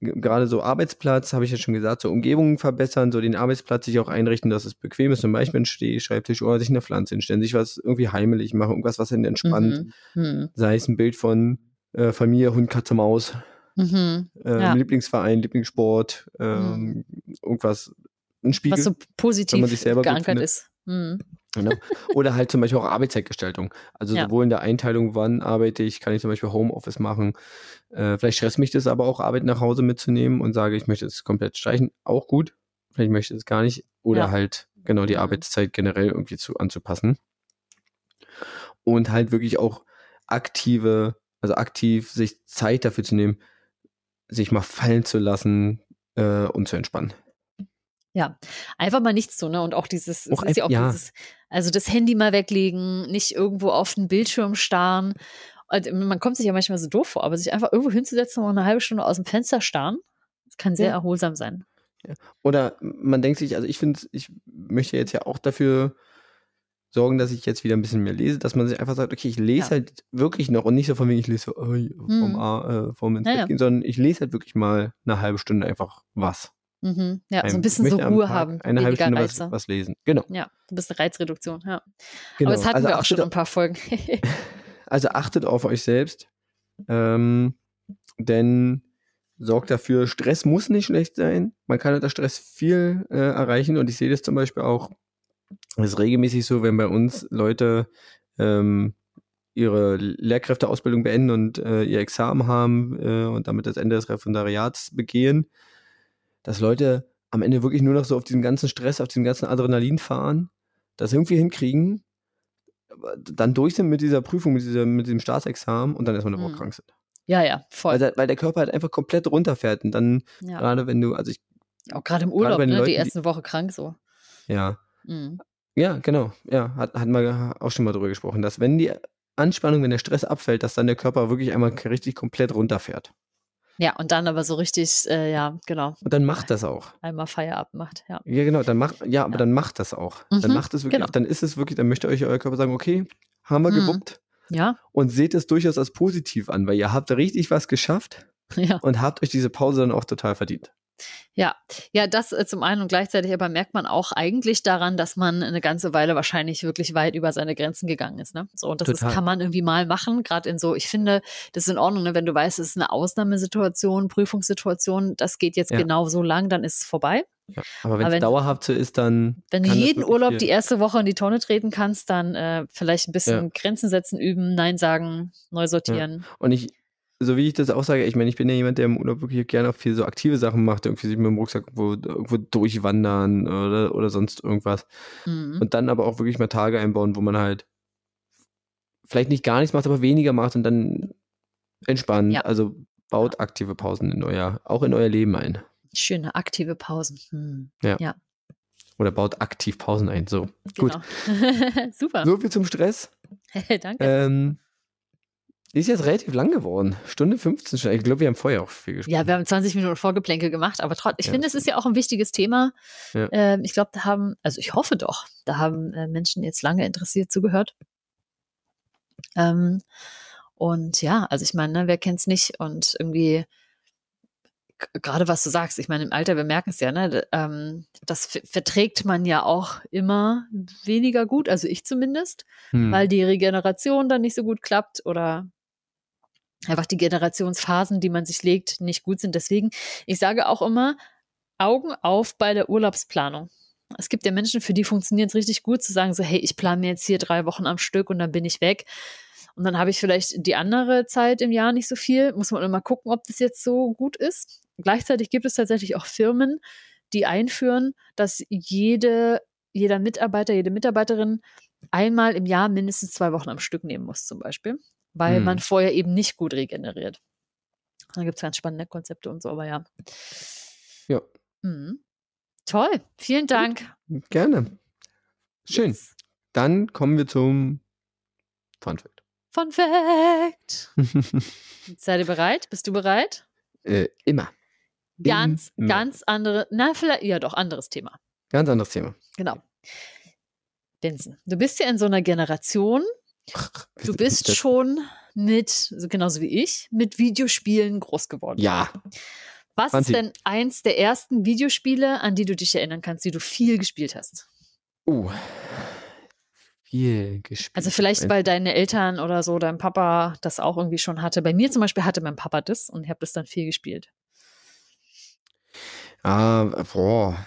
B: gerade so Arbeitsplatz, habe ich ja schon gesagt, so Umgebungen verbessern, so den Arbeitsplatz sich auch einrichten, dass es bequem ist, zum Beispiel ein Stehschreibtisch oder sich eine Pflanze hinstellen, sich was irgendwie heimelig machen, irgendwas, was einen entspannt.
A: Mhm. Mhm.
B: Sei es ein Bild von äh, Familie, Hund, Katze, Maus,
A: Mhm.
B: äh,
A: Ja.
B: Lieblingsverein, Lieblingssport, ähm, irgendwas, ein Spiegel.
A: Was so positiv
B: sich selber gut
A: geankert ist. Mhm.
B: Genau. Oder halt zum Beispiel auch Arbeitszeitgestaltung. Also
A: Ja.
B: sowohl in der Einteilung, wann arbeite ich, kann ich zum Beispiel Homeoffice machen. Äh, vielleicht stresst mich das aber auch, Arbeit nach Hause mitzunehmen und sage, ich möchte es komplett streichen. Auch gut. Vielleicht möchte ich es gar nicht. Oder
A: Ja.
B: halt genau die
A: Mhm.
B: Arbeitszeit generell irgendwie zu, anzupassen. Und halt wirklich auch aktive, also aktiv sich Zeit dafür zu nehmen, sich mal fallen zu lassen äh, und zu entspannen.
A: Ja, einfach mal nichts tun, ne? Und auch dieses,
B: Auch
A: ja auch
B: ja.
A: dieses, also das Handy mal weglegen, nicht irgendwo auf den Bildschirm starren. Und man kommt sich ja manchmal so doof vor, aber sich einfach irgendwo hinzusetzen und eine halbe Stunde aus dem Fenster starren, das kann sehr
B: Ja.
A: erholsam sein.
B: Oder man denkt sich, also ich finde, ich möchte jetzt ja auch dafür sorgen, dass ich jetzt wieder ein bisschen mehr lese, dass man sich einfach sagt, okay, ich lese
A: Ja.
B: halt wirklich noch und nicht so von wegen, ich lese so, äh, vom,
A: Mhm.
B: A, äh, vom ins
A: Ja,
B: Bett
A: ja.
B: gehen, sondern ich lese halt wirklich mal eine halbe Stunde einfach was.
A: Mhm. Ja, so
B: Ein-
A: ein bisschen so Ruhe
B: Tag
A: haben,
B: Eine halbe Stunde was, was lesen. Genau.
A: Ja, ein bisschen Reizreduktion, ja.
B: genau.
A: Aber das hatten
B: also
A: wir auch schon in ein paar Folgen.
B: Also achtet auf euch selbst. Ähm, denn sorgt dafür, Stress muss nicht schlecht sein. Man kann unter Stress viel äh, erreichen und ich sehe das zum Beispiel auch, es ist regelmäßig so, wenn bei uns Leute ähm, ihre Lehrkräfteausbildung beenden und äh, ihr Examen haben äh, und damit das Ende des Referendariats begehen, dass Leute am Ende wirklich nur noch so auf diesen ganzen Stress, auf diesen ganzen Adrenalin fahren, das irgendwie hinkriegen, dann durch sind mit dieser Prüfung, mit, dieser, mit diesem Staatsexamen und dann erstmal eine Woche
A: Mhm.
B: krank sind.
A: ja, ja, voll.
B: Weil, der- weil der Körper halt einfach komplett runterfährt und dann,
A: ja.
B: gerade wenn du, also ich,
A: Auch gerade im Urlaub, ne?
B: Leuten,
A: die erste Woche krank so.
B: ja,
A: Mhm.
B: ja, genau, ja, hat, hatten wir auch schon mal drüber gesprochen, dass wenn die Anspannung, wenn der Stress abfällt, dass dann der Körper wirklich einmal richtig komplett runterfährt.
A: Ja, und dann aber so richtig, äh, ja, genau,
B: Und dann macht das auch.
A: einmal Feierabend macht, ja.
B: Ja, genau, dann macht, ja, aber
A: Ja.
B: dann macht das auch. Dann
A: Mhm,
B: macht es wirklich,
A: genau.
B: dann ist es wirklich, dann möchte euch euer Körper sagen, okay, haben wir
A: Mhm.
B: gewuppt
A: Ja,
B: und seht es durchaus als positiv an, weil ihr habt richtig was geschafft
A: ja,
B: und habt euch diese Pause dann auch total verdient.
A: Ja, ja, das äh, zum einen und gleichzeitig aber merkt man auch eigentlich daran, dass man eine ganze Weile wahrscheinlich wirklich weit über seine Grenzen gegangen ist. Ne? So, und das ist, kann man irgendwie mal machen, gerade in so, ich finde, das ist in Ordnung, ne? wenn du weißt, es ist eine Ausnahmesituation, Prüfungssituation, das geht jetzt
B: Ja.
A: genau so lang, dann ist es vorbei.
B: Ja. Aber wenn es dauerhaft so ist, dann.
A: Wenn du jeden Urlaub
B: viel-
A: die erste Woche in die Tonne treten kannst, dann äh, vielleicht ein bisschen
B: Ja.
A: Grenzen setzen, üben, Nein sagen, neu sortieren.
B: Und ich, so wie ich das auch sage, ich meine, ich bin ja jemand, der im Urlaub wirklich gerne auch viel so aktive Sachen macht, irgendwie sich mit dem Rucksack irgendwo, irgendwo durchwandern oder, oder sonst irgendwas.
A: Mhm.
B: Und dann aber auch wirklich mal Tage einbauen, wo man halt vielleicht nicht gar nichts macht, aber weniger macht und dann entspannt.
A: Ja.
B: Also baut aktive Pausen in euer, auch in euer Leben ein.
A: Schöne aktive Pausen. Hm.
B: Oder baut aktiv Pausen ein. So. Gut.
A: Genau. Super.
B: So viel zum Stress.
A: Danke.
B: Ähm, ist jetzt relativ lang geworden. Stunde 15 schon. Ich glaube, wir haben vorher auch viel gesprochen.
A: Ja, wir haben 20 Minuten Vorgeplänkel gemacht, aber trotzdem, ich
B: Ja.
A: finde, es ist ja auch ein wichtiges Thema.
B: Ja.
A: Ähm, ich glaube, da haben, also ich hoffe doch, da haben äh, Menschen jetzt lange interessiert zugehört. Ähm, und ja, also ich meine, ne, wer kennt's nicht und irgendwie gerade was du sagst, ich meine, im Alter, wir merken es ja, ne, ähm, das ver- verträgt man ja auch immer weniger gut, also ich zumindest
B: Hm.
A: weil die Regeneration dann nicht so gut klappt oder einfach die Generationsphasen, die man sich legt, nicht gut sind. Deswegen, ich sage auch immer, Augen auf bei der Urlaubsplanung. Es gibt ja Menschen, für die funktioniert es richtig gut, zu sagen so, hey, ich plane mir jetzt hier drei Wochen am Stück und dann bin ich weg. Und dann habe ich vielleicht die andere Zeit im Jahr nicht so viel. Muss man immer gucken, ob das jetzt so gut ist. Gleichzeitig gibt es tatsächlich auch Firmen, die einführen, dass jede, jeder Mitarbeiter, jede Mitarbeiterin einmal im Jahr mindestens zwei Wochen am Stück nehmen muss, zum Beispiel, weil
B: Hm.
A: man vorher eben nicht gut regeneriert. Da gibt es ganz spannende Konzepte und so, aber ja.
B: Ja.
A: Mhm. Toll, vielen Dank.
B: Gerne. Schön.
A: Yes.
B: Dann kommen wir zum Fun Fact.
A: Fun Fact. Seid ihr bereit? Bist du bereit?
B: äh, immer.
A: Ganz,
B: Immer.
A: ganz andere, na, vielleicht, ja doch, anderes Thema.
B: Ganz anderes Thema.
A: Genau. Vincent, du bist ja in so einer Generation, du bist schon mit, so genauso wie ich, mit Videospielen groß geworden.
B: Ja.
A: Was
B: Franzi.
A: ist denn eins der ersten Videospiele, an die du dich erinnern kannst, die du viel gespielt hast?
B: Uh. Viel gespielt.
A: Also vielleicht, weil deine Eltern oder so, dein Papa das auch irgendwie schon hatte. Bei mir zum Beispiel hatte mein Papa das und ich habe das dann viel gespielt.
B: Ah, boah.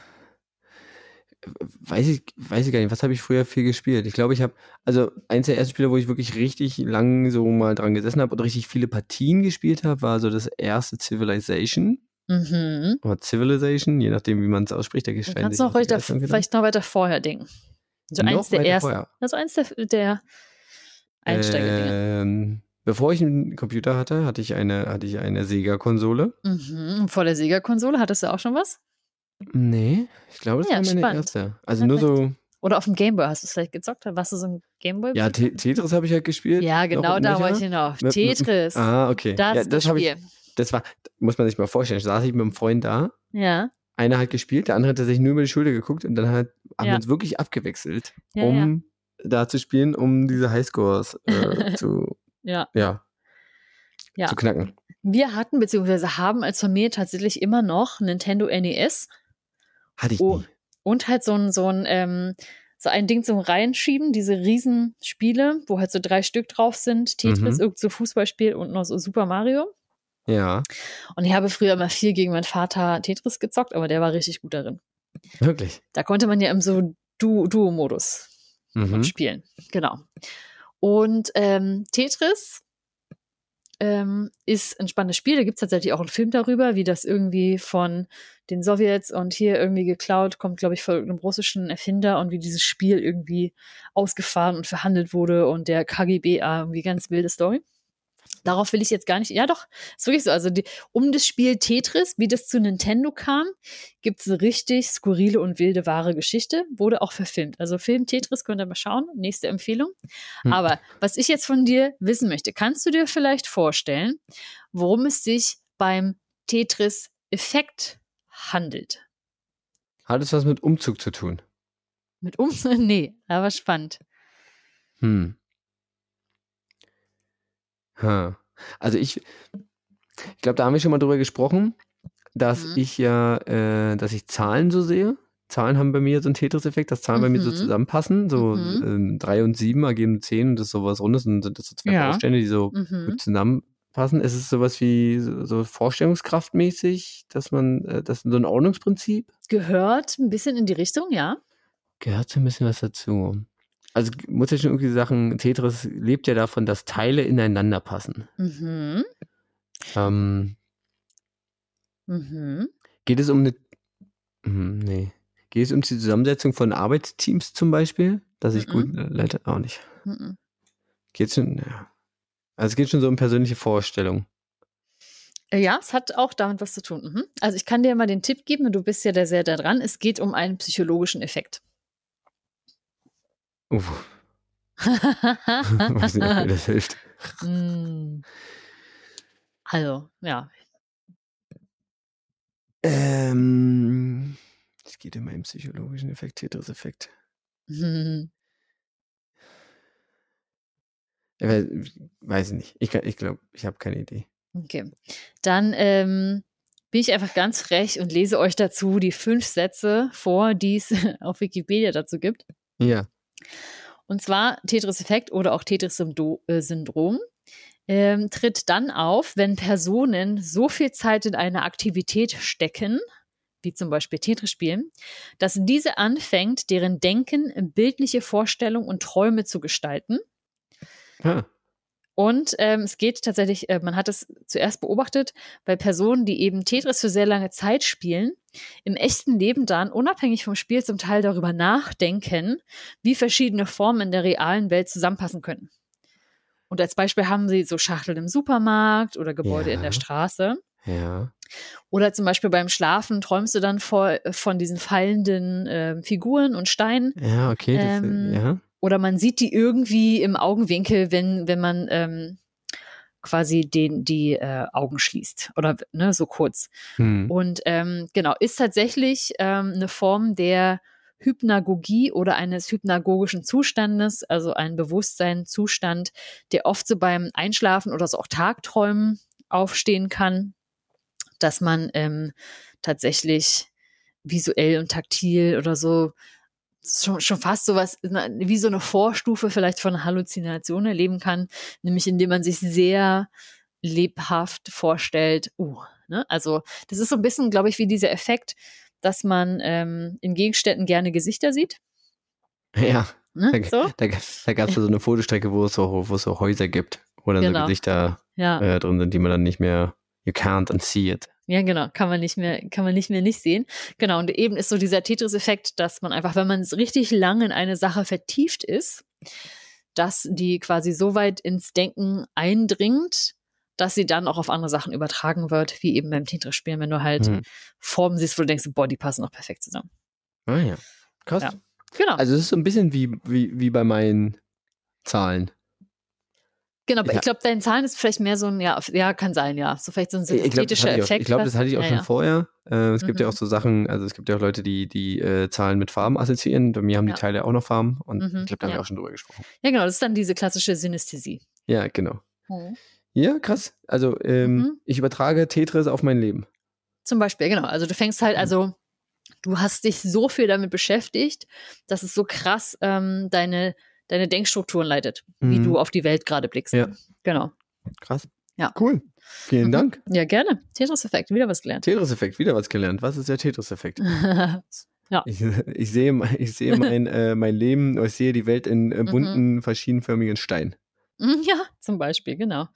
B: Weiß ich, weiß ich gar nicht. Was habe ich früher viel gespielt? Ich glaube, ich habe, also eins der ersten Spiele, wo ich wirklich richtig lang so mal dran gesessen habe und richtig viele Partien gespielt habe, war so das erste Civilization.
A: Mhm.
B: Oder Civilization, je nachdem, wie man es ausspricht.
A: Du
B: geschehen
A: kannst
B: sich
A: noch weiter,
B: wieder.
A: vielleicht noch weiter vorher denken. So
B: Noch
A: eins der ersten,
B: vorher.
A: also eins der, der Einsteigerdinge.
B: Ähm, bevor ich einen Computer hatte, hatte ich eine, hatte ich eine Sega-Konsole.
A: Mhm. Vor der Sega-Konsole hattest du auch schon was?
B: Nee, ich glaube, das
A: Ja,
B: war meine
A: spannend.
B: erste. Also
A: Ja,
B: nur so,
A: Oder auf dem Gameboy hast du es vielleicht gezockt? Warst du so ein Gameboy?
B: ja, Te- Tetris habe ich halt gespielt.
A: Ja, genau da wollte ich hinauf. Tetris.
B: Ah, okay.
A: das
B: ja, das
A: das
B: habe ich,
A: Spiel.
B: das war, muss man sich mal vorstellen. Da saß ich mit einem Freund da,
A: Ja,
B: einer hat gespielt, der andere hat sich nur über die Schulter geguckt und dann hat, haben wir uns wirklich abgewechselt, um da zu spielen, um diese Highscores äh, zu,
A: ja.
B: ja,
A: Ja.
B: zu knacken.
A: Wir hatten beziehungsweise haben als Familie tatsächlich immer noch Nintendo NES
B: Hatte ich
A: Oh.
B: nie.
A: und halt so ein, so ein, ähm, so ein Ding zum Reinschieben, diese Riesenspiele, wo halt so drei Stück drauf sind, Tetris,
B: Mhm.
A: irgend so Fußballspiel und noch so Super Mario.
B: Ja,
A: Und ich habe früher immer viel gegen meinen Vater Tetris gezockt, aber der war richtig gut darin.
B: wirklich.
A: Da konnte man ja im so Du- Duo-Modus
B: Mhm.
A: spielen. Genau. Und ähm, Tetris ähm, ist ein spannendes Spiel. Da gibt es tatsächlich auch einen Film darüber, wie das irgendwie von den Sowjets und hier irgendwie geklaut, kommt, glaube ich, von irgendeinem russischen Erfinder und wie dieses Spiel irgendwie ausgefahren und verhandelt wurde und der KGB, irgendwie ganz wilde Story. Darauf will ich jetzt gar nicht. Ja, doch, ist wirklich so. Also die, um das Spiel Tetris, wie das zu Nintendo kam, gibt es eine richtig skurrile und wilde wahre Geschichte. Wurde auch verfilmt. Also Film Tetris könnt ihr mal schauen. Nächste Empfehlung.
B: Hm.
A: Aber was ich jetzt von dir wissen möchte, kannst du dir vielleicht vorstellen, worum es sich beim Tetris-Effekt handelt?
B: Hat es was mit Umzug zu tun?
A: Mit uns? Nee, aber spannend.
B: Hm. Ha. Also ich, ich glaube, da haben wir schon mal drüber gesprochen. dass
A: Mhm.
B: ich ja, äh, dass ich Zahlen so sehe. Zahlen haben bei mir so einen Tetris-Effekt, dass Zahlen bei mir so
A: Mhm.
B: zusammenpassen. So
A: Mhm.
B: ähm, drei und sieben ergeben zehn und das ist sowas Rundes und sind das so zwei
A: Ja.
B: Bausteine, die so
A: Mhm.
B: gut zusammenpassen. Ist es sowas wie so, so Vorstellungskraftmäßig, dass man, äh, das ist so ein Ordnungsprinzip?
A: Gehört ein bisschen in die Richtung, ja.
B: Gehört so ein bisschen was dazu. Also muss ja schon irgendwie sagen, Tetris lebt ja davon, dass Teile ineinander passen.
A: Mhm.
B: Ähm,
A: Mhm.
B: geht es um eine. Hm, nee. Geht es um die Zusammensetzung von Arbeitsteams zum Beispiel? Dass ich
A: Mhm.
B: gut äh, leite? Auch nicht.
A: Mhm.
B: Geht schon. Ja. Also es geht schon so um persönliche Vorstellung.
A: Äh, Ja, es hat auch damit was zu tun. Mhm. Also ich kann dir mal den Tipp geben, du bist ja da sehr da dran. Es geht um einen psychologischen Effekt.
B: Uff, weiß nicht, ob mir das hilft.
A: Mm. Also, ja.
B: Ähm, es geht um einen psychologischen Effekt, Tetris-Effekt. Ich weiß, ich nicht. Ich, kann- ich glaube, ich habe keine Idee.
A: Okay. Dann ähm, bin ich einfach ganz frech und lese euch dazu die fünf Sätze vor, die es auf Wikipedia dazu gibt.
B: Ja.
A: Und zwar Tetris-Effekt oder auch Tetris-Syndrom ähm, tritt dann auf, wenn Personen so viel Zeit in eine Aktivität stecken, wie zum Beispiel Tetris spielen, dass diese anfängt, deren Denken, bildliche Vorstellungen und Träume zu gestalten.
B: Ah,
A: Und ähm, es geht tatsächlich, äh, man hat es zuerst beobachtet, bei Personen, die eben Tetris für sehr lange Zeit spielen, im echten Leben dann unabhängig vom Spiel zum Teil darüber nachdenken, wie verschiedene Formen in der realen Welt zusammenpassen können. Und als Beispiel haben sie so Schachteln im Supermarkt oder Gebäude in
B: Ja.
A: der Straße.
B: ja.
A: Oder zum Beispiel beim Schlafen träumst du dann vor, von diesen fallenden äh, Figuren und Steinen.
B: Ja, okay. Das,
A: Ähm,
B: ja.
A: Oder man sieht die irgendwie im Augenwinkel, wenn, wenn man ähm, quasi den, die äh, Augen schließt. Oder ne, so kurz.
B: Hm.
A: Und ähm, genau, ist tatsächlich ähm, eine Form der Hypnagogie oder eines hypnagogischen Zustandes, also ein Bewusstseinszustand, der oft so beim Einschlafen oder so auch Tagträumen aufstehen kann, dass man ähm, tatsächlich visuell und taktil oder so schon, schon fast sowas wie so eine Vorstufe vielleicht von Halluzination erleben kann, nämlich indem man sich sehr lebhaft vorstellt, uh, ne? Also das ist so ein bisschen, glaube ich, wie dieser Effekt, dass man ähm, in Gegenständen gerne Gesichter sieht.
B: Ja.
A: Ne?
B: Da,
A: So?
B: da, da gab es so eine Fotostrecke, wo es so, wo es so Häuser gibt, wo dann
A: Genau.
B: so Gesichter
A: Ja.
B: äh, drin sind, die man dann nicht mehr, you can't unsee it.
A: Ja, genau, kann man nicht mehr, kann man nicht mehr nicht sehen. Genau, und eben ist so dieser Tetris-Effekt, dass man einfach, wenn man es richtig lange in eine Sache vertieft ist, dass die quasi so weit ins Denken eindringt, dass sie dann auch auf andere Sachen übertragen wird, wie eben beim Tetris-Spielen, wenn du halt
B: Hm.
A: Formen siehst, wo du denkst, boah, die passen auch perfekt zusammen.
B: Ah ja. Krass.
A: Ja. Genau,
B: Also es ist so ein bisschen wie, wie, wie bei meinen Zahlen.
A: Genau. aber
B: ja.
A: Ich glaube, deine Zahlen ist vielleicht mehr so ein, ja, ja, kann sein, ja. So vielleicht so ein
B: Ich glaube,
A: synthetischer
B: ich
A: Effekt.
B: ich glaub, das hatte ich auch
A: ja,
B: schon
A: ja.
B: vorher. Äh, es gibt ja
A: Mhm.
B: auch so Sachen, also es gibt ja auch Leute, die die äh, Zahlen mit Farben assoziieren. Bei mir haben die Teile auch noch Farben und
A: Mhm,
B: ich glaube, da haben wir auch schon drüber gesprochen.
A: Ja, genau, das ist dann diese klassische Synästhesie.
B: Ja, genau. Ja, krass. Also ähm,
A: Mhm.
B: ich übertrage Tetris auf mein Leben.
A: Zum Beispiel, genau. Also du fängst halt,
B: Mhm.
A: also du hast dich so viel damit beschäftigt, dass es so krass ähm, deine, deine Denkstrukturen leitet, wie
B: Mhm.
A: du auf die Welt gerade blickst.
B: Ja.
A: Genau.
B: Krass.
A: Ja.
B: Cool. Vielen
A: Mhm.
B: Dank.
A: Ja, gerne. Tetris-Effekt, wieder was gelernt.
B: Tetris-Effekt, wieder was gelernt. Was ist der Tetris-Effekt?
A: ja.
B: Ich, ich sehe, mein- ich sehe mein, äh, mein Leben, ich sehe die Welt in äh,
A: Mhm.
B: bunten, verschiedenförmigen Steinen.
A: Mhm, ja, zum Beispiel, genau.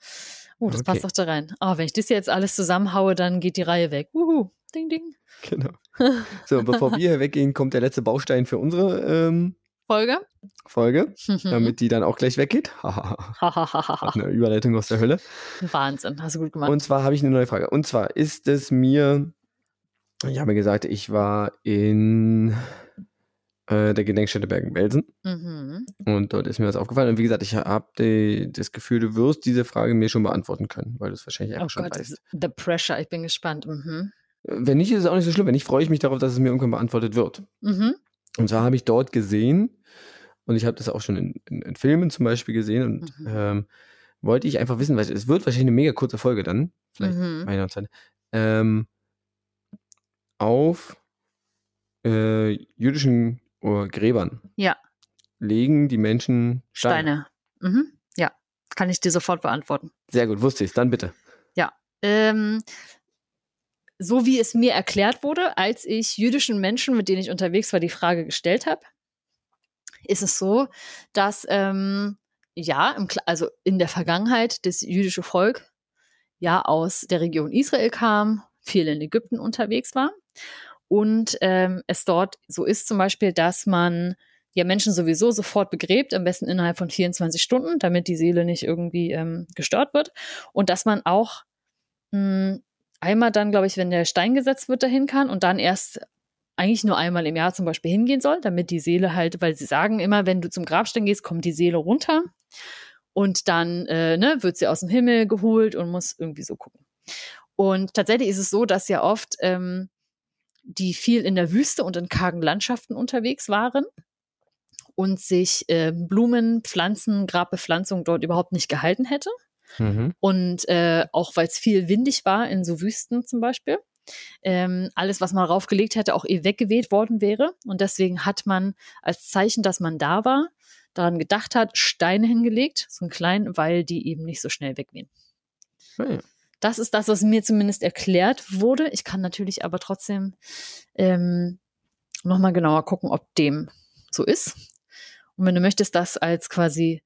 A: Oh, das
B: Okay.
A: passt doch da rein. Oh, wenn ich das jetzt alles zusammenhaue, dann geht die Reihe weg. Uhu. Ding, ding.
B: Genau. So, bevor wir hier weggehen, kommt der letzte Baustein für unsere ähm,
A: Folge.
B: Folge,
A: Mhm.
B: damit die dann auch gleich weggeht. Eine Überleitung aus der Hölle.
A: Wahnsinn, hast du gut gemacht.
B: Und zwar habe ich eine neue Frage. Und zwar ist es mir, ich habe gesagt, ich war in äh, der Gedenkstätte Bergen-Belsen
A: mhm.
B: und dort ist mir was aufgefallen. Und wie gesagt, ich habe das Gefühl, du wirst diese Frage mir schon beantworten können, weil du es wahrscheinlich einfach
A: Oh
B: schon
A: Gott,
B: weißt.
A: the pressure. Ich bin gespannt. Mhm.
B: Wenn nicht, ist es auch nicht so schlimm. Wenn nicht, freue ich mich darauf, dass es mir irgendwann beantwortet wird.
A: Mhm.
B: Und zwar habe ich dort gesehen, und ich habe das auch schon in, in, in Filmen zum Beispiel gesehen, und
A: Mhm.
B: ähm, wollte ich einfach wissen, weil es wird wahrscheinlich eine mega kurze Folge dann, vielleicht
A: Mhm.
B: meiner Zeit, ähm, auf äh, jüdischen äh, Gräbern
A: Ja.
B: legen die Menschen Steine.
A: Steine. Mhm. Ja, kann ich dir sofort beantworten.
B: Sehr gut, wusste ich Dann bitte.
A: Ähm, so wie es mir erklärt wurde, als ich jüdischen Menschen, mit denen ich unterwegs war, die Frage gestellt habe, ist es so, dass ähm, ja, im, also in der Vergangenheit das jüdische Volk ja aus der Region Israel kam, viel in Ägypten unterwegs war. Und ähm, es dort so ist zum Beispiel, dass man ja Menschen sowieso sofort begräbt, am besten innerhalb von 24 Stunden, damit die Seele nicht irgendwie ähm, gestört wird. Und dass man auch mh, einmal dann, glaube ich, wenn der Stein gesetzt wird, dahin kann und dann erst eigentlich nur einmal im Jahr zum Beispiel hingehen soll, damit die Seele halt, weil sie sagen immer, wenn du zum Grabstein gehst, kommt die Seele runter und dann äh, ne, wird sie aus dem Himmel geholt und muss irgendwie so gucken. Und tatsächlich ist es so, dass ja oft ähm, die viel in der Wüste und in kargen Landschaften unterwegs waren und sich äh, Blumen, Pflanzen, Grabbepflanzung dort überhaupt nicht gehalten hätte.
B: Mhm.
A: Und äh, auch weil es viel windig war, in so Wüsten zum Beispiel, ähm, alles, was man raufgelegt hätte, auch eh weggeweht worden wäre. Und deswegen hat man als Zeichen, dass man da war, daran gedacht hat, Steine hingelegt, so einen kleinen, weil die eben nicht so schnell wegwehen.
B: Ah, ja.
A: Das ist das, was mir zumindest erklärt wurde. Ich kann natürlich aber trotzdem ähm, nochmal genauer gucken, ob dem so ist. Und wenn du möchtest, das als quasi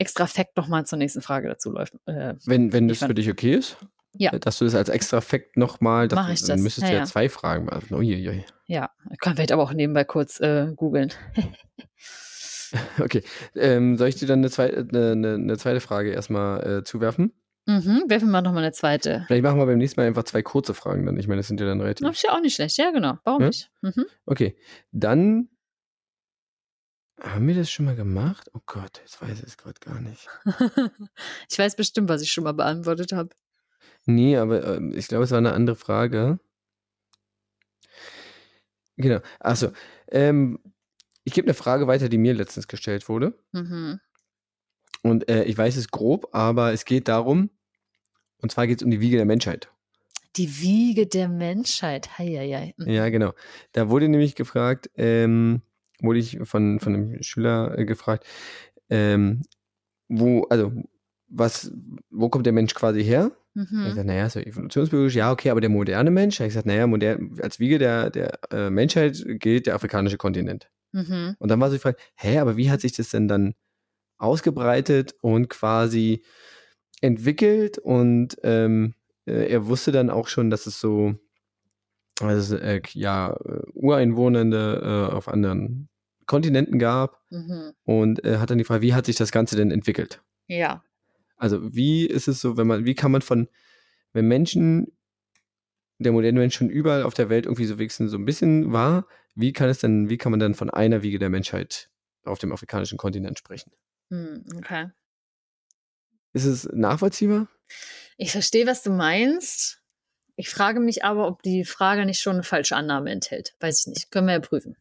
A: extra Fact nochmal zur nächsten Frage dazu läuft. Äh,
B: Wenn, wenn das für dich okay ist,
A: Ja.
B: dass du das als extra Fact nochmal, dann
A: das.
B: müsstest
A: Ja,
B: du ja zwei Fragen beantworten. Uiuiui.
A: ja, kann vielleicht aber auch nebenbei kurz äh, googeln.
B: Okay, ähm, soll ich dir dann eine, zwei, eine, eine, eine zweite Frage erstmal äh, zuwerfen?
A: Mhm, werfen wir nochmal eine zweite.
B: Vielleicht machen wir beim nächsten Mal einfach zwei kurze Fragen dann. Ich meine, das sind ja dann relativ.
A: Das ist ja auch nicht schlecht. Ja, genau. Warum
B: Ja?
A: nicht? Mhm.
B: Okay, dann haben wir das schon mal gemacht? Oh Gott, jetzt weiß ich es gerade gar nicht.
A: ich weiß bestimmt, was ich schon mal beantwortet habe.
B: Nee, aber ähm, ich glaube, es war eine andere Frage. Genau. Achso. Ähm, ich gebe eine Frage weiter, die mir letztens gestellt wurde.
A: Mhm.
B: Und äh, ich weiß es grob, aber es geht darum, und zwar geht es um die Wiege der Menschheit.
A: Die Wiege der Menschheit. Heieiei. Mhm.
B: Ja, genau. Da wurde nämlich gefragt, ähm, wurde ich von, von einem Schüler äh, gefragt, ähm, wo, also, was, wo kommt der Mensch quasi her? Ich
A: Mhm.
B: gesagt, naja, so evolutionsbiologisch, ja, okay, aber der moderne Mensch, ich gesagt, naja, modern, als Wiege der, der äh, Menschheit gilt der afrikanische Kontinent.
A: Mhm.
B: Und dann war so die Frage, hä, aber wie hat sich das denn dann ausgebreitet und quasi entwickelt? Und ähm, äh, er wusste dann auch schon, dass es so, also, äh, ja, äh, Ureinwohnende äh, auf anderen Kontinenten gab
A: Mhm.
B: und äh, hat dann die Frage, wie hat sich das Ganze denn entwickelt?
A: Ja.
B: Also wie ist es so, wenn man, wie kann man von, wenn Menschen, der moderne Mensch schon überall auf der Welt irgendwie so wenigstens so ein bisschen war, wie kann es denn, wie kann man dann von einer Wiege der Menschheit auf dem afrikanischen Kontinent sprechen?
A: Hm, okay.
B: Ist es nachvollziehbar?
A: Ich verstehe, was du meinst. Ich frage mich aber, ob die Frage nicht schon eine falsche Annahme enthält. Weiß ich nicht. Können wir ja prüfen.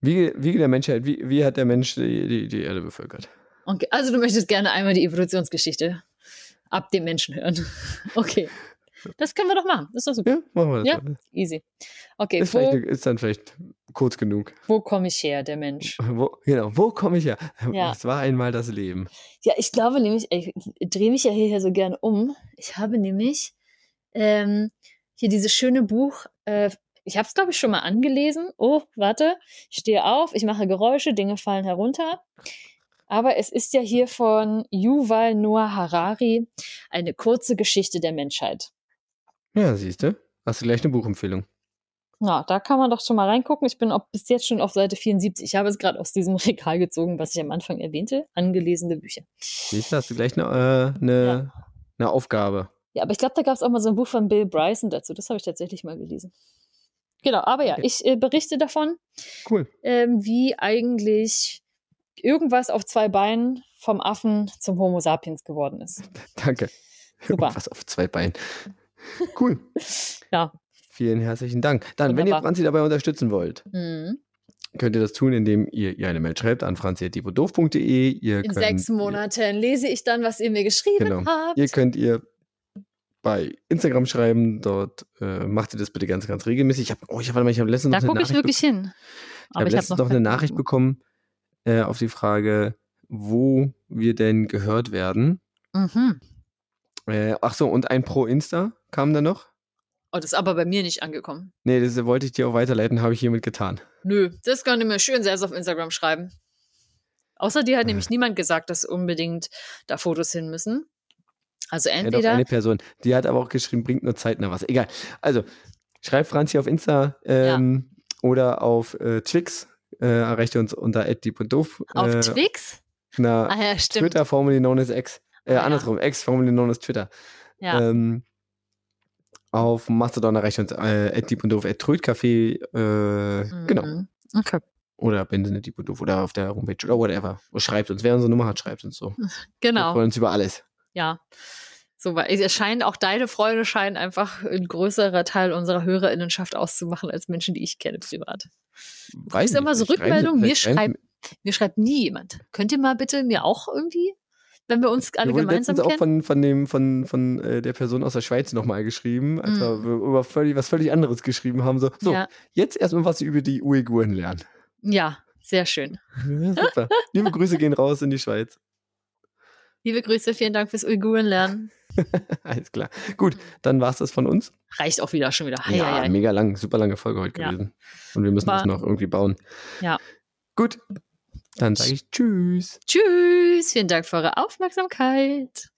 B: Wiege, Wiege der Menschheit, wie, wie hat der Mensch die, die, die Erde bevölkert?
A: Okay. Also du möchtest gerne einmal die Evolutionsgeschichte ab dem Menschen hören. Okay. Das können wir doch machen. Ist doch super.
B: Ja, machen wir das.
A: Ja.
B: mal.
A: Easy. Okay,
B: Ist,
A: wo,
B: ist dann vielleicht kurz genug.
A: wo komme ich her, der Mensch?
B: Wo, genau, wo komme ich her?
A: Ja.
B: Es war einmal das Leben.
A: Ja, ich glaube nämlich, ich drehe mich ja hier so gerne um. Ich habe nämlich ähm, hier dieses schöne Buch, äh, ich habe es, glaube ich, schon mal angelesen. Oh, warte, ich stehe auf, ich mache Geräusche, Dinge fallen herunter. Aber es ist ja hier von Yuval Noah Harari eine kurze Geschichte der Menschheit.
B: Ja, siehst du. Hast du gleich eine Buchempfehlung.
A: Na, da kann man doch schon mal reingucken. Ich bin auch bis jetzt schon auf Seite 74. Ich habe es gerade aus diesem Regal gezogen, was ich am Anfang erwähnte. Angelesene Bücher.
B: Siehst du, hast du gleich eine, äh, eine, eine Aufgabe.
A: Ja, aber ich glaube, da gab es auch mal so ein Buch von Bill Bryson dazu. Das habe ich tatsächlich mal gelesen. Genau, aber ja,
B: Okay.
A: ich äh, berichte davon,
B: Cool.
A: ähm, wie eigentlich irgendwas auf zwei Beinen vom Affen zum Homo sapiens geworden ist.
B: Danke.
A: Super.
B: Was auf zwei Beinen. Cool.
A: Ja.
B: Vielen herzlichen Dank. Dann, wenn ihr
A: Wunderbar.
B: Franzi dabei unterstützen wollt,
A: Mhm.
B: könnt ihr das tun, indem ihr ihr eine Mail schreibt an franzi.doof.de. Ihr
A: In
B: könnt,
A: sechs Monaten lese ich dann, was ihr mir geschrieben
B: Genau.
A: habt.
B: Ihr, ihr könnt ihr bei Instagram schreiben. Dort äh, macht ihr das bitte ganz, ganz regelmäßig. Ich habe oh, ich hab, ich hab letztens
A: Da
B: noch eine
A: gucke ich
B: Nachricht
A: wirklich hin.
B: ich habe letztens noch eine Nachricht bekommen äh, auf die Frage, wo wir denn gehört werden.
A: Mhm.
B: Äh, ach so, und ein Pro Insta kam da noch.
A: Oh, das ist aber bei mir nicht angekommen.
B: Nee, das wollte ich dir auch weiterleiten, habe ich hiermit getan.
A: Nö, das kann ich mir schön selbst auf Instagram schreiben. Außer dir hat nämlich niemand gesagt, dass unbedingt da Fotos hin müssen. Also
B: Ja,
A: entweder.
B: eine Person. Die hat aber auch geschrieben, bringt nur zeitnah was. Egal. Also, schreibt Franzi auf Insta ähm, oder auf äh, Twix. Äh, erreicht uns unter @deep.doof.
A: auf
B: äh,
A: Twix?
B: Na,
A: Ah ja, stimmt.
B: Twitter, formerly known as X. Äh,
A: Ah, ja.
B: andersrum, X, formerly known as Twitter.
A: Ja.
B: Ähm, auf Mastodon erreicht uns äh, @deep.doof, @trödcafé, äh, genau.
A: Mhm. Okay.
B: Oder deep.doof oder auf der Homepage oder whatever. Schreibt uns. Wer unsere Nummer hat, schreibt uns so. Wir
A: Genau.
B: freuen uns über alles.
A: Ja. So, weil es scheint, auch deine Freude scheint einfach ein größerer Teil unserer Hörerinnenschaft auszumachen als Menschen, die ich kenne privat.
B: Weiß
A: Ist immer so Rückmeldung, mir schreibt, mir schreibt nie jemand. Könnt ihr mal bitte mir auch irgendwie, wenn wir uns alle
B: Wir
A: gemeinsam
B: letztens auch
A: kennen?
B: von, von, dem, von, von äh, der Person aus der Schweiz nochmal geschrieben, als
A: Mm.
B: wir über völlig, was völlig anderes geschrieben haben. So, so
A: Ja.
B: jetzt erstmal was über die Uiguren lernen.
A: ja, sehr schön.
B: Ja, super. Liebe Grüße gehen raus in die Schweiz.
A: Liebe Grüße, vielen Dank fürs Uigurenlernen.
B: Alles klar. Gut, dann war es das von uns.
A: Reicht auch wieder, schon wieder. Hei,
B: ja,
A: hei, hei.
B: mega lang, super lange Folge heute
A: Ja.
B: gewesen. Und wir müssen
A: War-
B: das noch irgendwie bauen.
A: Ja.
B: Gut, dann sage ich Tschüss.
A: Tschüss, vielen Dank für eure Aufmerksamkeit.